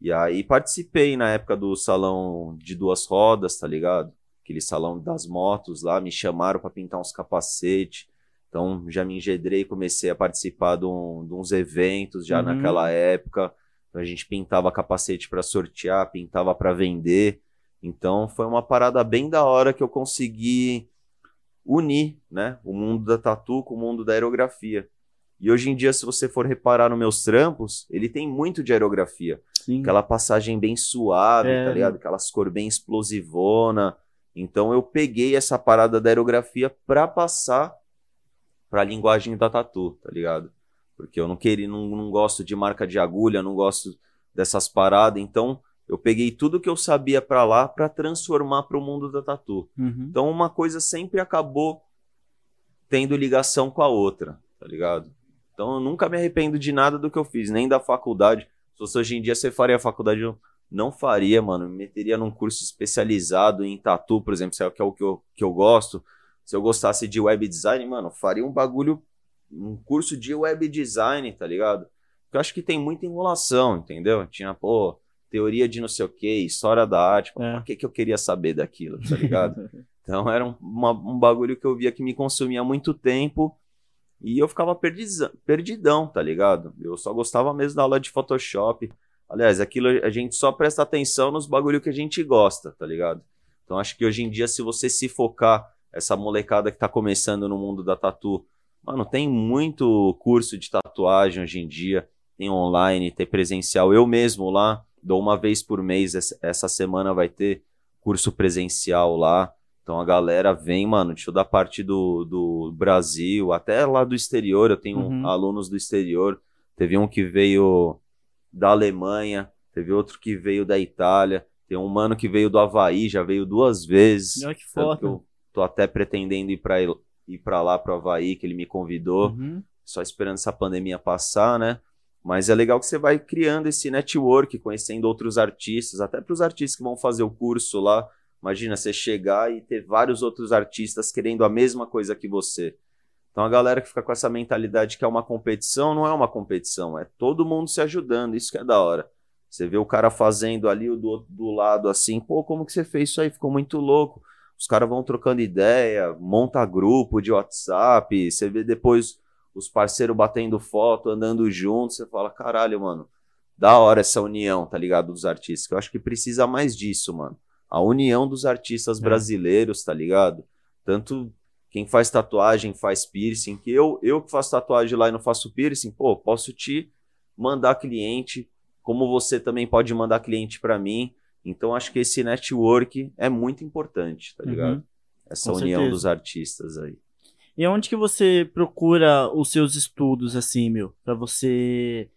E aí participei na época do salão de duas rodas, tá ligado? Aquele salão das motos lá, me chamaram pra pintar uns capacetes. Então já me engedrei, comecei a participar de, um- de uns eventos já Uhum. naquela época. Então, a gente pintava capacete pra sortear, pintava pra vender. Então foi uma parada bem da hora que eu consegui unir, né, o mundo da tatu com o mundo da aerografia. E hoje em dia, se você for reparar nos meus trampos, ele tem muito de aerografia. Sim. Aquela passagem bem suave, É. tá ligado? Aquelas cor bem explosivona. Então eu peguei essa parada da aerografia pra passar pra linguagem da tatu, tá ligado? Porque eu não queria, não, não gosto de marca de agulha, não gosto dessas paradas, então eu peguei tudo que eu sabia pra lá pra transformar pro mundo da tatu. Uhum. Então uma coisa sempre acabou tendo ligação com a outra, tá ligado? Então eu nunca me arrependo de nada do que eu fiz, nem da faculdade. Se fosse hoje em dia você faria a faculdade, eu não faria, mano. Me meteria num curso especializado em tatu, por exemplo, se o que é o que eu, que eu gosto. Se eu gostasse de web design, mano, faria um bagulho, um curso de web design, tá ligado? Porque eu acho que tem muita enrolação, entendeu? Tinha, pô, teoria de não sei o que, história da arte. É. Pra que, que eu queria saber daquilo, tá ligado? Então era um, uma- um bagulho que eu via que me consumia muito tempo e eu ficava perdidão, tá ligado? Eu só gostava mesmo da aula de Photoshop. Aliás, aquilo a gente só presta atenção nos bagulho que a gente gosta, tá ligado? Então acho que hoje em dia, se você se focar, essa molecada que tá começando no mundo da tatu, mano, tem muito curso de tatuagem hoje em dia, tem online, tem presencial. Eu mesmo lá dou uma vez por mês, essa semana vai ter curso presencial lá. Então a galera vem, mano, deixa eu da parte do, do Brasil, até lá do exterior, eu tenho Uhum. alunos do exterior. Teve um que veio da Alemanha, teve outro que veio da Itália, tem um mano que veio do Havaí, já veio duas vezes. Olha que foda. eu tô até pretendendo ir pra, ir pra lá, pro Havaí, que ele me convidou Uhum. só esperando essa pandemia passar, né? Mas é legal que você vai criando esse network, conhecendo outros artistas, até para os artistas que vão fazer o curso lá, Imagina você chegar e ter vários outros artistas querendo a mesma coisa que você. Então a galera que fica com essa mentalidade que é uma competição, não é uma competição, é todo mundo se ajudando, isso que é da hora. Você vê o cara fazendo ali do, do lado assim, pô, como que você fez isso aí? Ficou muito louco. Os caras vão trocando ideia, monta grupo de WhatsApp, você vê depois os parceiros batendo foto, andando juntos, você fala, caralho, mano, da hora essa união, tá ligado? Dos artistas. Eu acho que precisa mais disso, mano. A união dos artistas é. brasileiros, tá ligado? Tanto quem faz tatuagem faz piercing, que eu, eu que faço tatuagem lá e não faço piercing, pô, posso te mandar cliente, como você também pode mandar cliente para mim. Então acho que esse network é muito importante, tá ligado? Uhum. Essa Com união certeza. dos artistas aí. E onde que você procura os seus estudos assim, meu, para você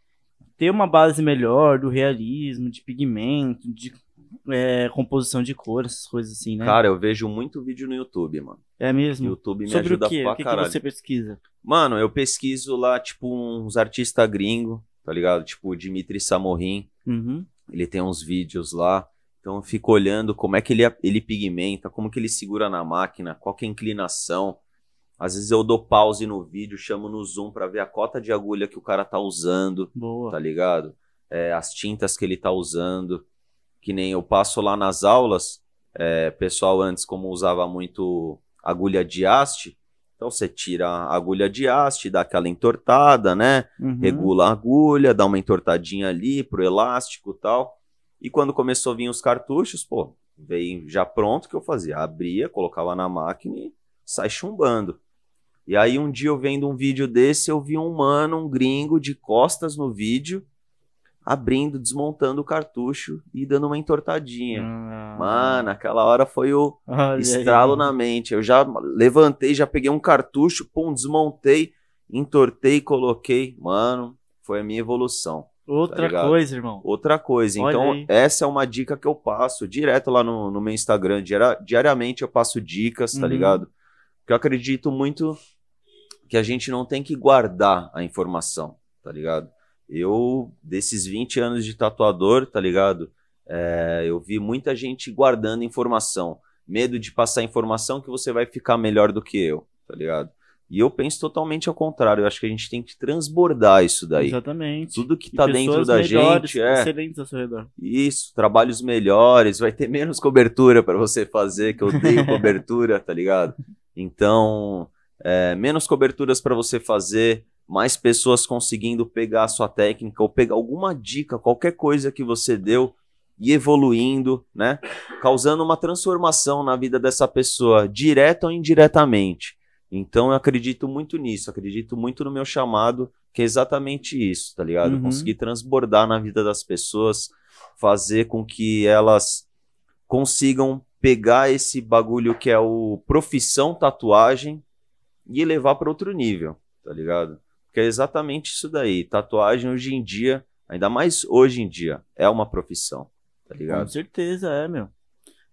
ter uma base melhor do realismo, de pigmento, de é, composição de cor, essas coisas assim, né? Cara, eu vejo muito vídeo no YouTube, mano. É mesmo? YouTube me Sobre ajuda o quê? pra o que caralho. que você pesquisa? Mano, eu pesquiso lá, tipo, uns artistas gringos, tá ligado? Tipo, o Dimitri Samorin. Uhum. Ele tem uns vídeos lá. Então eu fico olhando como é que ele, ele pigmenta, como que ele segura na máquina, qual que é a inclinação. Às vezes eu dou pause no vídeo, chamo no zoom para ver a cota de agulha que o cara tá usando. Boa. Tá ligado? É, as tintas que ele tá usando que nem eu passo lá nas aulas, é, pessoal antes como usava muito agulha de haste, então você tira a agulha de haste, dá aquela entortada, né? Uhum. Regula a agulha, dá uma entortadinha ali pro elástico e tal. E quando começou a vir os cartuchos, pô, veio já pronto que eu fazia, abria, colocava na máquina e sai chumbando. E aí um dia eu vendo um vídeo desse, eu vi um mano, um gringo de costas no vídeo, abrindo, desmontando o cartucho e dando uma entortadinha. Ah. Mano, aquela hora foi o Olha estralo aí. na mente. Eu já levantei, já peguei um cartucho, pum, desmontei, entortei, coloquei. Mano, foi a minha evolução. Outra ligado? coisa, irmão. Outra coisa. Olha então, aí. essa é uma dica que eu passo direto lá no, no meu Instagram. Diari- diariamente eu passo dicas, tá Uhum. ligado? Porque eu acredito muito que a gente não tem que guardar a informação, tá ligado? Eu, desses 20 anos de tatuador, tá ligado? É, eu vi muita gente guardando informação. Medo de passar informação que você vai ficar melhor do que eu, tá ligado? E eu penso totalmente ao contrário. Eu acho que a gente tem que transbordar isso daí. Exatamente. Tudo que E tá dentro da melhores, gente é. Excelentes ao seu redor. Isso, trabalhos melhores, vai ter menos cobertura para você fazer, que eu odeio cobertura, tá ligado? Então, é, menos coberturas para você fazer, mais pessoas conseguindo pegar a sua técnica ou pegar alguma dica, qualquer coisa que você deu e evoluindo, né? Causando uma transformação na vida dessa pessoa, direta ou indiretamente. Então, eu acredito muito nisso, acredito muito no meu chamado, que é exatamente isso, tá ligado? Uhum. Conseguir transbordar na vida das pessoas, fazer com que elas consigam pegar esse bagulho que é o profissão tatuagem e levar para outro nível, tá ligado? Porque é exatamente isso daí. Tatuagem hoje em dia, ainda mais hoje em dia, é uma profissão, tá Com ligado? certeza, é, meu.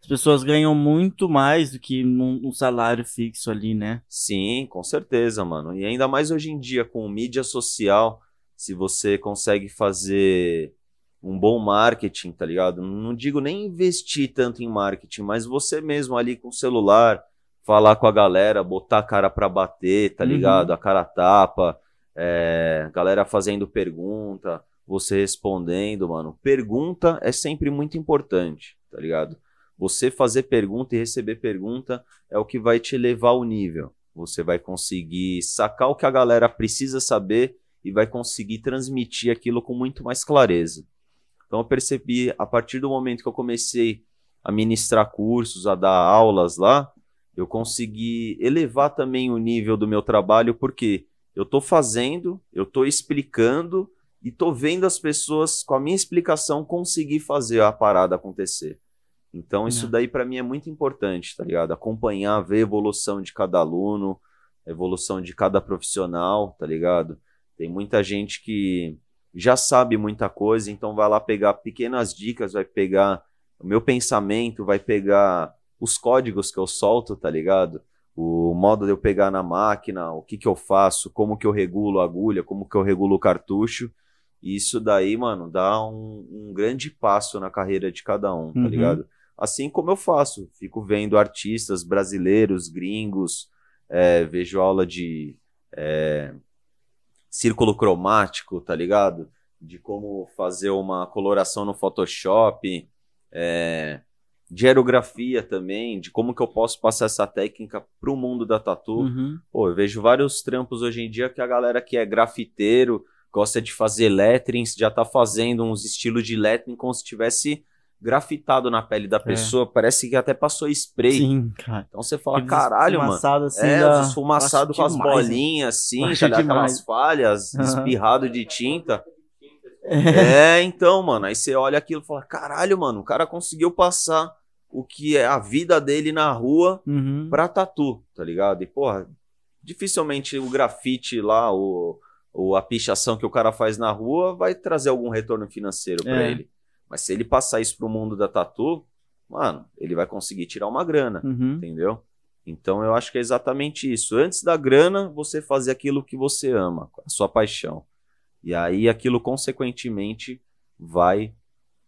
As pessoas ganham muito mais do que num, um salário fixo ali, né? Sim, com certeza, mano. E ainda mais hoje em dia, com mídia social, se você consegue fazer um bom marketing, tá ligado? Não digo nem investir tanto em marketing, mas você mesmo ali com o celular, falar com a galera, botar a cara pra bater, tá Uhum. ligado? A cara tapa, é, galera fazendo pergunta, você respondendo, mano. Pergunta é sempre muito importante, tá ligado? Você fazer pergunta e receber pergunta é o que vai te levar ao nível. Você vai conseguir sacar o que a galera precisa saber e vai conseguir transmitir aquilo com muito mais clareza. Então eu percebi, a partir do momento que eu comecei a ministrar cursos, a dar aulas lá, eu consegui elevar também o nível do meu trabalho, porque eu estou fazendo, eu estou explicando e estou vendo as pessoas, com a minha explicação, conseguir fazer a parada acontecer. Então, isso É. daí para mim é muito importante, tá ligado? Acompanhar, ver a evolução de cada aluno, a evolução de cada profissional, tá ligado? Tem muita gente que já sabe muita coisa, então vai lá pegar pequenas dicas, vai pegar o meu pensamento, vai pegar os códigos que eu solto, tá ligado? O modo de eu pegar na máquina, o que que eu faço, como que eu regulo a agulha, como que eu regulo o cartucho. E isso daí, mano, dá um, um grande passo na carreira de cada um, tá Uhum. ligado? Assim como eu faço. Fico vendo artistas brasileiros, gringos, é, vejo aula de é, círculo cromático, tá ligado? De como fazer uma coloração no Photoshop, é, de aerografia também, de como que eu posso passar essa técnica pro mundo da tatu. Uhum. Pô, eu vejo vários trampos hoje em dia que a galera que é grafiteiro, gosta de fazer letterings, já tá fazendo uns estilos de lettering como se tivesse grafitado na pele da pessoa, parece que até passou spray. É. Sim, cara. Então você fala, caralho, mano. assim é, da- os esfumaçados com as demais, né? bolinhas, assim, ligado? demais. aquelas falhas, Aham. espirrado de tinta. É, então, mano, aí você olha aquilo e fala, caralho, mano, o cara conseguiu passar o que é a vida dele na rua Uhum. pra tatu, tá ligado? E, porra, dificilmente o grafite lá, o, o, a pichação que o cara faz na rua vai trazer algum retorno financeiro pra É. ele. Mas se ele passar isso pro mundo da tatu, mano, ele vai conseguir tirar uma grana, Uhum. entendeu? Então eu acho que é exatamente isso. Antes da grana, você fazer aquilo que você ama, a sua paixão. E aí aquilo, consequentemente, vai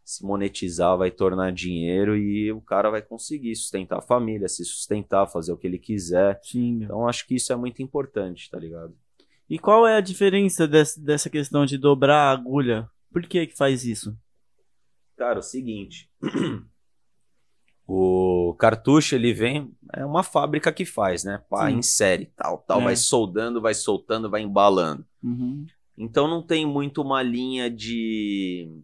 se monetizar, vai tornar dinheiro e o cara vai conseguir sustentar a família, se sustentar, fazer o que ele quiser. Sim. Então acho que isso é muito importante, tá ligado? E qual é a diferença dessa, dessa questão de dobrar a agulha? Por que que faz isso? Cara, o seguinte. O cartucho, ele vem. É uma fábrica que faz, né? Pá, Sim. insere, tal, tal. É. Vai soldando, vai soltando, vai embalando. Uhum. Então não tem muito uma linha de.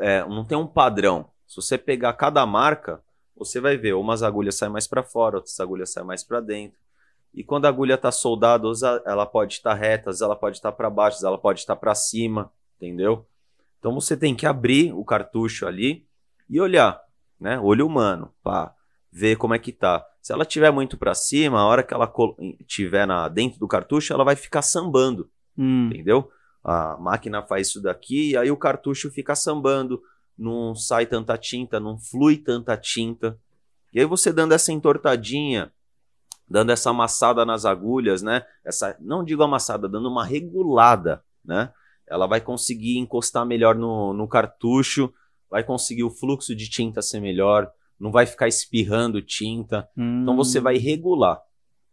É, não tem um padrão. Se você pegar cada marca, você vai ver, umas agulhas saem mais para fora, outras agulhas saem mais para dentro. E quando a agulha está soldada, ela pode estar reta, ela pode estar para baixo, ela pode estar para cima, entendeu? Então você tem que abrir o cartucho ali e olhar, né? Olho humano, pá, ver como é que tá. Se ela tiver muito para cima, a hora que ela tiver na dentro do cartucho, ela vai ficar sambando Hum. entendeu? A máquina faz isso daqui e aí o cartucho fica sambando, não sai tanta tinta, não flui tanta tinta. E aí você dando essa entortadinha, dando essa amassada nas agulhas, né? Essa, não digo amassada, dando uma regulada, né? Ela vai conseguir encostar melhor no, no cartucho, vai conseguir o fluxo de tinta ser melhor, não vai ficar espirrando tinta. Então você Hum. vai regular.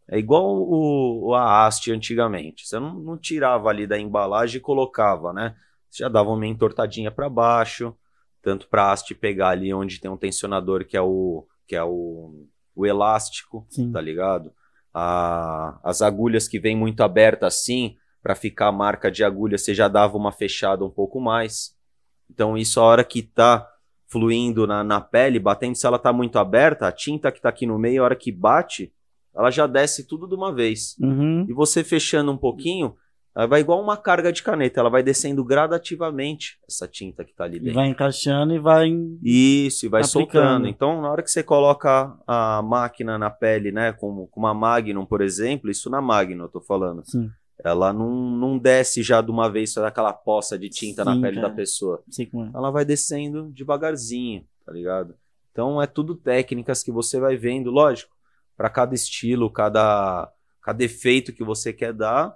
É igual o, a haste antigamente. Você não, não tirava ali da embalagem e colocava, né? Você já dava uma entortadinha para baixo, tanto para a haste pegar ali onde tem um tensionador que é o que é o, o elástico, Sim. tá ligado? A- as agulhas que vêm muito abertas assim, para ficar a marca de agulha, você já dava uma fechada um pouco mais. Então isso a hora que tá fluindo na, na pele, batendo, se ela tá muito aberta, a tinta que tá aqui no meio, a hora que bate, ela já desce tudo de uma vez. Uhum. E você fechando um pouquinho, ela vai igual uma carga de caneta, ela vai descendo gradativamente essa tinta que tá ali E dentro. vai encaixando e vai. Isso, e vai Aplicando. soltando. Então, na hora que você coloca a máquina na pele, né, com, com uma Magnum, por exemplo, isso na Magnum, eu tô falando, Sim, ela não, não desce já de uma vez só daquela poça de tinta na Sim, pele cara. da pessoa. como é. Ela vai descendo devagarzinho, tá ligado? Então, é tudo técnicas que você vai vendo, lógico, para cada estilo, cada, cada efeito que você quer dar,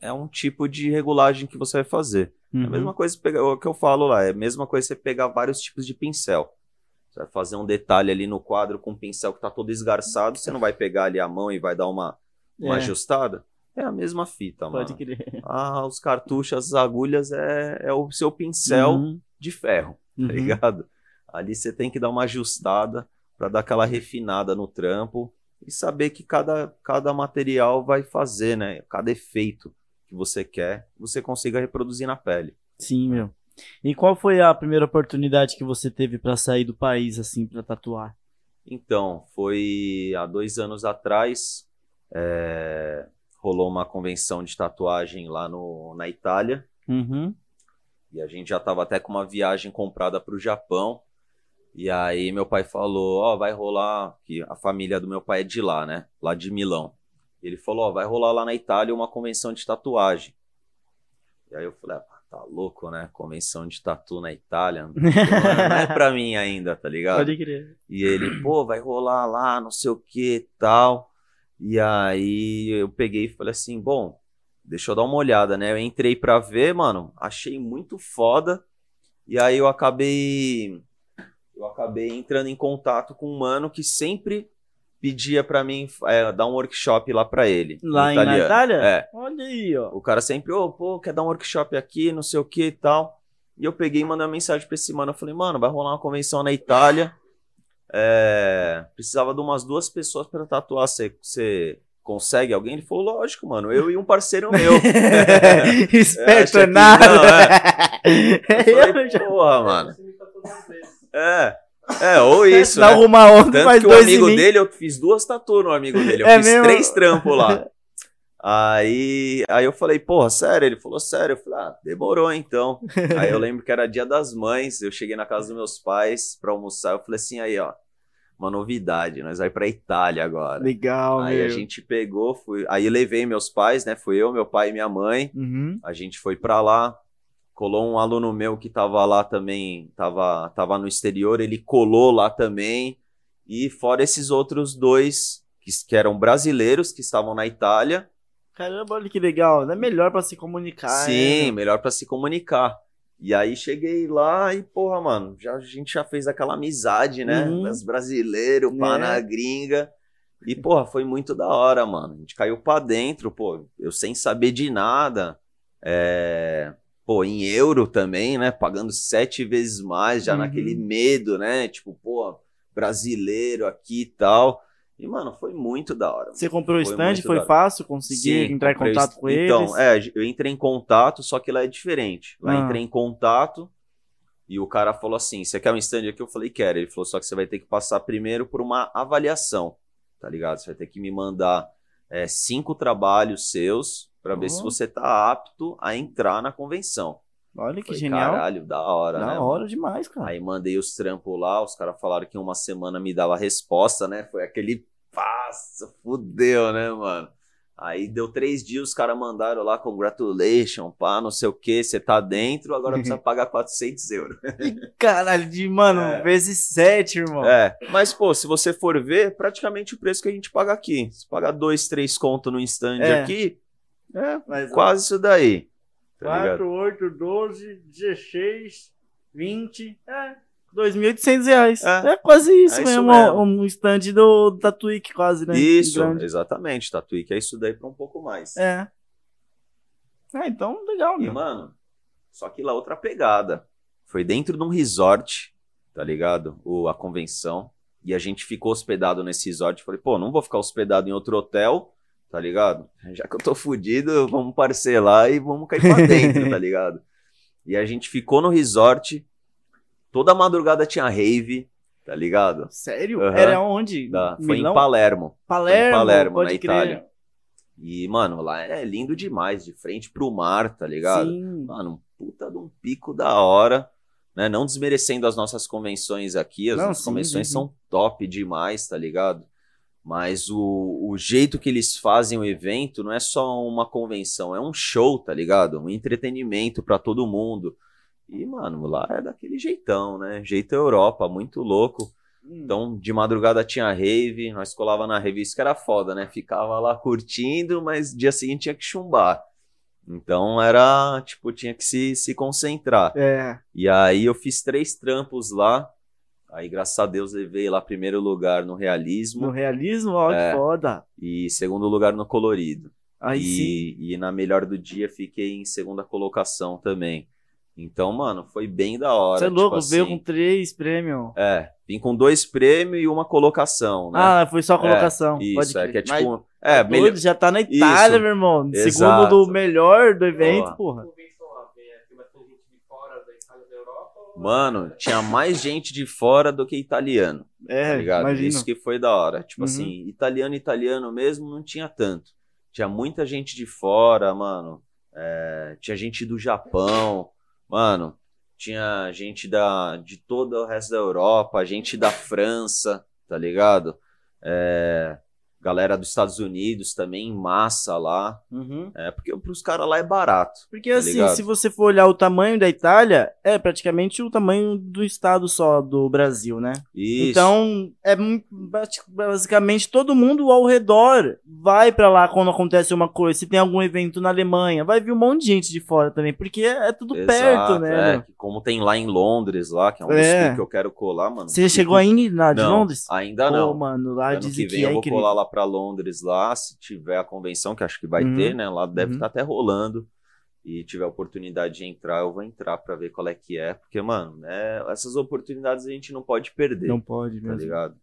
é um tipo de regulagem que você vai fazer. É Uhum. a mesma coisa pegar, o que eu falo lá, é a mesma coisa você pegar vários tipos de pincel. Você vai fazer um detalhe ali no quadro com um pincel que tá todo esgarçado, você não vai pegar ali a mão e vai dar uma, uma É, ajustada? É a mesma fita, mano. Pode crer. Ah, os cartuchos, as agulhas é, é o seu pincel Uhum. de ferro, tá Uhum. ligado? Ali você tem que dar uma ajustada pra dar aquela refinada no trampo e saber que cada, cada material vai fazer, né? Cada efeito que você quer, você consiga reproduzir na pele. Sim, meu. E qual foi a primeira oportunidade que você teve pra sair do país, assim, pra tatuar? Então, foi há dois anos atrás, é, rolou uma convenção de tatuagem lá no, na Itália. Uhum. E a gente já tava até com uma viagem comprada pro Japão. E aí meu pai falou, ó, vai rolar, que a família do meu pai é de lá, né? Lá de Milão. Ele falou, ó, vai rolar lá na Itália uma convenção de tatuagem. E aí eu falei, ah, tá louco, né? Convenção de tatu na Itália. Não é pra mim ainda, tá ligado? Pode crer. E ele, pô, vai rolar lá, não sei o que tal. E aí eu peguei e falei assim, bom, deixa eu dar uma olhada, né? Eu entrei pra ver, mano, achei muito foda. E aí eu acabei eu acabei entrando em contato com um mano que sempre pedia pra mim é, dar um workshop lá pra ele. Lá em italiano. Itália? É. Olha aí, ó. O cara sempre, ô, pô, quer dar um workshop aqui, não sei o que e tal. E eu peguei e mandei uma mensagem pra esse mano. Eu falei, mano, vai rolar uma convenção na Itália. É, precisava de umas duas pessoas pra tatuar. Você, consegue alguém? Ele falou, lógico, mano. Eu e um parceiro meu. Esperto acha é que nada. não, Eu Eu falei, já- porra, mano. É, é, ou isso, Dá né? uma onda, Tanto que o amigo dele, eu fiz duas tatuas no amigo dele. Eu É fiz mesmo? três trampos lá. Aí, aí eu falei, porra, sério? Ele falou, sério. Eu falei, ah, demorou então. aí eu lembro que era dia das mães, eu cheguei na casa dos meus pais pra almoçar. Eu falei assim, aí ó, uma novidade, nós vai pra Itália agora. Legal, Aí meu. a gente pegou, fui, aí levei meus pais, né? Fui eu, meu pai e minha mãe. Uhum. A gente foi pra lá, colou um aluno meu que tava lá também, tava, tava no exterior, ele colou lá também. E fora esses outros dois que, que eram brasileiros que estavam na Itália. Caramba, olha que legal. É melhor pra se comunicar. Sim, né? melhor pra se comunicar. E aí cheguei lá e, porra, mano, já, a gente já fez aquela amizade, né? Uhum. Os brasileiros, pá É. na gringa. E, porra, foi muito da hora, mano. A gente caiu pra dentro, pô, eu sem saber de nada. É... Pô, em euro também, né? Pagando sete vezes mais, já Uhum. naquele medo, né? Tipo, pô, brasileiro aqui e tal. E, mano, foi muito da hora. Você comprou o stand, foi fácil conseguir entrar em contato est- com então, eles? é, eu entrei em contato, só que lá é diferente. Lá Ah. entrei em contato e o cara falou assim: você quer um stand aqui? Eu falei, quero. Ele falou, só que você vai ter que passar primeiro por uma avaliação, tá ligado? Você vai ter que me mandar é, cinco trabalhos seus pra ver Oh. se você tá apto a entrar na convenção. Olha que Falei, genial. Caralho, da hora, da né? hora mano? demais, cara. Aí mandei os trampos lá, os caras falaram que em uma semana me dava a resposta, né? Foi aquele passa, fudeu, né, mano? Aí deu três dias, os caras mandaram lá, congratulation, pá, não sei o que, você tá dentro, agora precisa pagar 400 euros. Caralho, de, mano, É. vezes sete, irmão. É, mas pô, se você for ver, praticamente o preço que a gente paga aqui. Se pagar dois, três conto no stand É. aqui, é Mas, quase isso daí. Tá ligado? 4, 8, 12, 16, 20. É. 2.800 reais. É. É. quase isso É isso mesmo. mesmo. Um stand do, da Twitch, quase, né? Isso, Grande. exatamente, Tatuí, que é isso daí pra um pouco mais. É. É, então, legal, E, meu. mano, só que lá outra pegada. Foi dentro de um resort, tá ligado? O, a convenção. E a gente ficou hospedado nesse resort. Falei, pô, não vou ficar hospedado em outro hotel, tá ligado? Já que eu tô fudido, vamos parcelar e vamos cair pra dentro, tá ligado? E a gente ficou no resort. Toda madrugada tinha rave, tá ligado? Sério? Aham. Era onde? Foi em Palermo. Palermo, em Palermo, na crer. Itália. E, mano, lá é lindo demais, de frente pro mar, tá ligado? Sim. Mano, um puta de um pico da hora, né? Não desmerecendo as nossas convenções aqui, as Não, nossas sim, convenções sim. são top demais, tá ligado? Mas o, o jeito que eles fazem o evento não é só uma convenção, é um show, tá ligado? Um entretenimento pra todo mundo. E, mano, lá é daquele jeitão, né? Jeito Europa, muito louco. Hum. Então, de madrugada tinha rave, nós colava na rave, isso que era foda, né? Ficava lá curtindo, mas dia seguinte tinha que chumbar. Então era, tipo, tinha que se, se concentrar. É. E aí eu fiz três trampos lá. Aí, graças a Deus, levei lá primeiro lugar no realismo No realismo, ó, É. que foda. e segundo lugar no colorido. Aí sim. e, e na melhor do dia fiquei em segunda colocação também. Então, mano, foi bem da hora. Você é tipo louco, veio assim. com três prêmios. É, vim com dois prêmios e uma colocação, né? Ah, foi só a colocação. Isso, pode é crer. que é Mas tipo. É, doido, melhor. já tá na Itália, Isso. meu irmão. Segundo Exato. do melhor do evento, porra. Mano, tinha mais gente de fora do que italiano, É, tá ligado? Isso que foi da hora. Tipo Uhum. assim, italiano, italiano mesmo não tinha tanto. Tinha muita gente de fora, mano. É, tinha gente do Japão, mano. Tinha gente da, de todo o resto da Europa, gente da França, tá ligado? É, Galera dos Estados Unidos também, em massa lá. Uhum. É, porque pros caras lá é barato. Porque Tá assim, ligado? se você for olhar o tamanho da Itália, é praticamente o tamanho do estado só do Brasil, né? Isso. Então, é basicamente todo mundo ao redor vai pra lá quando acontece uma coisa. Se tem algum evento na Alemanha, vai vir um monte de gente de fora também, porque é, é tudo Exato, perto, né? é, como tem lá em Londres, lá, que é um É. que eu quero colar, mano. Você chegou aí na de não, Londres? Ainda Pô, não. mano, lá dizem que que, vem é eu vou incrível. colar lá pra Londres lá, se tiver a convenção, que acho que vai Uhum. ter, né? Lá deve Uhum. estar até rolando. E tiver a oportunidade de entrar, eu vou entrar pra ver qual é que é. Porque, mano, né, essas oportunidades a gente não pode perder, Não pode tá mesmo. ligado?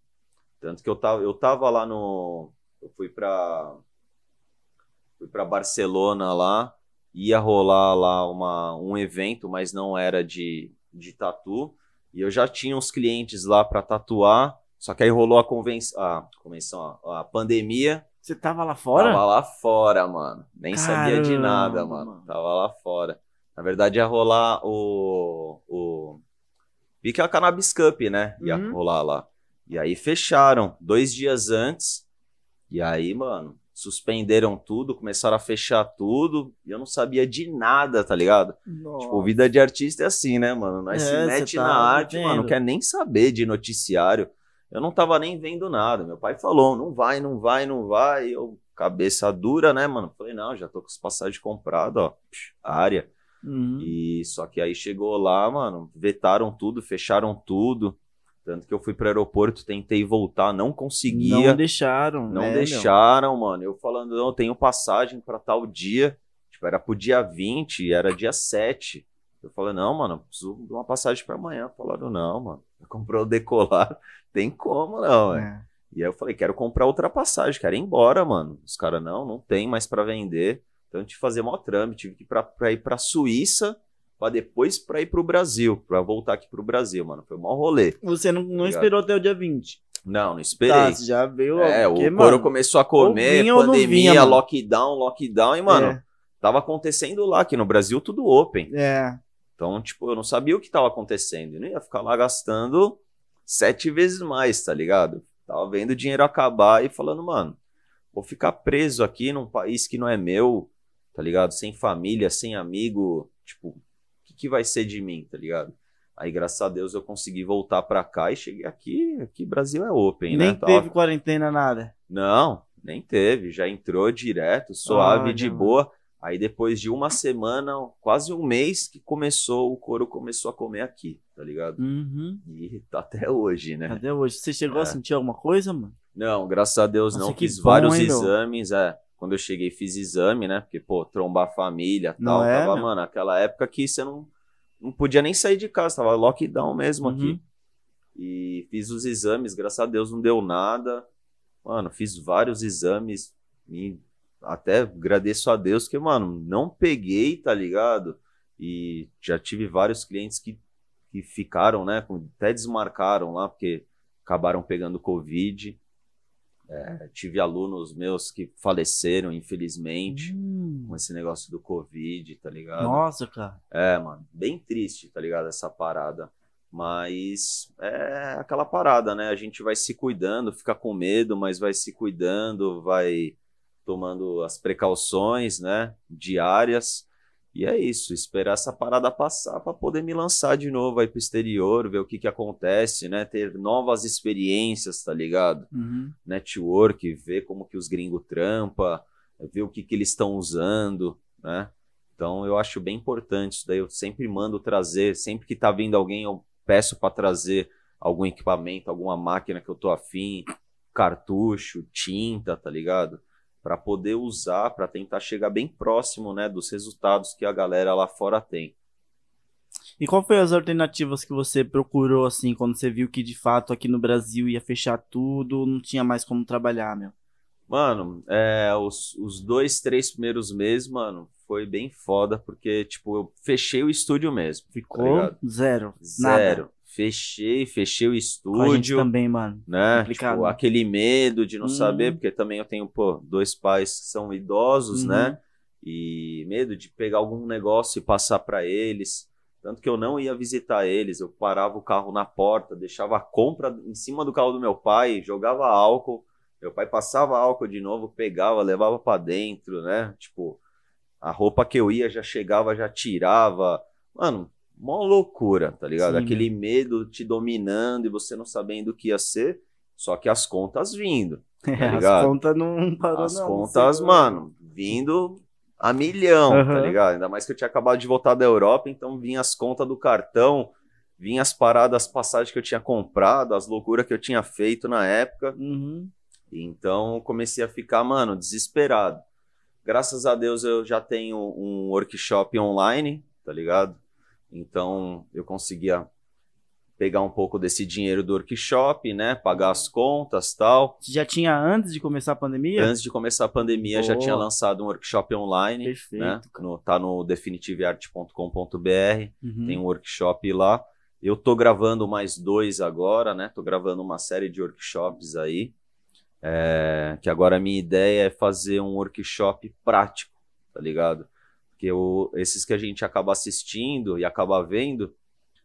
Tanto que eu tava, eu tava lá no. Eu fui pra. Fui pra Barcelona lá. Ia rolar lá uma, um evento, mas não era de, de tatu. E eu já tinha uns clientes lá pra tatuar. Só que aí rolou a convenção. A convenção, a pandemia. Você tava lá fora? Tava lá fora, mano. Nem sabia de Caramba, nada, mano. mano. Tava lá fora. Na verdade, ia rolar o. o... Vi que é a Cannabis Cup, né? Ia Uhum. rolar lá. E aí fecharam dois dias antes. E aí, mano, suspenderam tudo, começaram a fechar tudo. E eu não sabia de nada, tá ligado? Nossa. Tipo, vida de artista é assim, né, mano? Nós É, se cê mete tá na arte, mano, não quer nem saber de noticiário. Eu não tava nem vendo nada. Meu pai falou, não vai, não vai, não vai. Eu, cabeça dura, né, mano? Falei, não, já tô com as passagens compradas, ó. Área. Uhum. E só que aí chegou lá, mano, vetaram tudo, fecharam tudo. Tanto que eu fui pro aeroporto, tentei voltar, não conseguia. Não deixaram, Não né, meu? deixaram, mano. Eu falando, não, eu tenho passagem pra tal dia. Tipo, era pro dia 20, e era dia 7. Eu falei, não, mano, preciso de uma passagem pra amanhã. Falaram, não, mano. Comprou o decolar. Tem como, não. É. E aí eu falei, quero comprar outra passagem, quero ir embora, mano. Os caras, não, não tem mais pra vender. Então eu tive que fazer mó trâmite, tive que ir pra, pra ir pra Suíça, pra depois pra ir pro Brasil, pra voltar aqui pro Brasil, mano. Foi mó rolê. Você não, não esperou até o dia 20. Não, não esperei. Tá, já veio. É, porque, o mano, começou a comer, vinha pandemia, vinha, lockdown, lockdown, e, mano, É, tava acontecendo lá, aqui no Brasil, tudo open. é. Então, tipo, eu não sabia o que tava acontecendo. Eu não ia ficar lá gastando sete vezes mais, tá ligado? Tava vendo o dinheiro acabar e falando, mano, vou ficar preso aqui num país que não é meu, tá ligado? Sem família, sem amigo, tipo, o que, que vai ser de mim, tá ligado? Aí, graças a Deus, eu consegui voltar pra cá e cheguei aqui. Aqui, Brasil é open, Nem né? Tava- teve quarentena, nada. não, nem teve. Já entrou direto, suave, Olha, de boa. Aí depois de uma semana, quase um mês, que começou, o couro começou a comer aqui, tá ligado? Uhum. E tá até hoje, né? Até hoje. Você chegou É. a sentir alguma coisa, mano? Não, graças a Deus Nossa, não. Fiz bom, vários hein, meu? exames, é. Quando eu cheguei, fiz exame, né? Porque, pô, trombar a família e tal. é, tava, meu? mano, aquela época que você não, não podia nem sair de casa, tava lockdown mesmo Uhum. aqui. E fiz os exames, graças a Deus não deu nada. Mano, fiz vários exames e até agradeço a Deus que, mano, não peguei, tá ligado? E já tive vários clientes que, que ficaram, né? Até desmarcaram lá, porque acabaram pegando Covid. É, tive alunos meus que faleceram, infelizmente, Hum. com esse negócio do Covid, tá ligado? Nossa, cara. É, mano, bem triste, tá ligado? Essa parada. Mas é aquela parada, né? A gente vai se cuidando, fica com medo, mas vai se cuidando, vai tomando as precauções, né? Diárias. E é isso, esperar essa parada passar para poder me lançar de novo aí pro exterior, ver o que que acontece, né? Ter novas experiências, tá ligado? Uhum. network, ver como que os gringos trampa, ver o que que eles estão usando, né? Então eu acho bem importante isso daí. Eu sempre mando trazer, sempre que tá vindo alguém, eu peço para trazer algum equipamento, alguma máquina que eu tô afim, cartucho, tinta, tá ligado? Para poder usar, para tentar chegar bem próximo, né, dos resultados que a galera lá fora tem. E qual foi as alternativas que você procurou, assim, quando você viu que de fato aqui no Brasil ia fechar tudo, não tinha mais como trabalhar, meu? Mano, é, os, os dois, três primeiros meses, mano, foi bem foda, porque, tipo, eu fechei o estúdio mesmo. tá Ficou ligado? zero. Zero. Nada. Fechei, fechei o estúdio, também, mano. né? complicado. Tipo, aquele medo de não Hum. saber, porque também eu tenho, pô, dois pais que são idosos, Uhum. né? E medo de pegar algum negócio e passar pra eles. Tanto que eu não ia visitar eles, eu parava o carro na porta, deixava a compra em cima do carro do meu pai, jogava álcool, Meu pai passava álcool de novo, pegava, levava pra dentro, né? Tipo, a roupa que eu ia já chegava, já tirava. Mano, mó loucura, tá ligado? Sim, Aquele medo te dominando e você não sabendo o que ia ser, só que as contas vindo. É, as ligado? contas não parou, As não. contas, Você- mano, vindo a milhão, tá Aham. ligado? Ainda mais que eu tinha acabado de voltar da Europa, então vinha as contas do cartão, vinha as paradas, as passagens que eu tinha comprado, as loucuras que eu tinha feito na época. Uhum. Então comecei a ficar, mano, desesperado. Graças a Deus eu já tenho um workshop online, tá ligado? Então eu conseguia pegar um pouco desse dinheiro do workshop, né? Pagar as contas tal. Você já tinha antes de começar a pandemia? Antes de começar a pandemia, já Boa. tinha lançado um workshop online, Perfeito, né? No, tá no definitiveart.com.br, Uhum. tem um workshop lá. Eu tô gravando mais dois agora, né? Tô gravando uma série de workshops aí. É, que agora a minha ideia é fazer um workshop prático, tá ligado? Porque esses que a gente acaba assistindo e acaba vendo,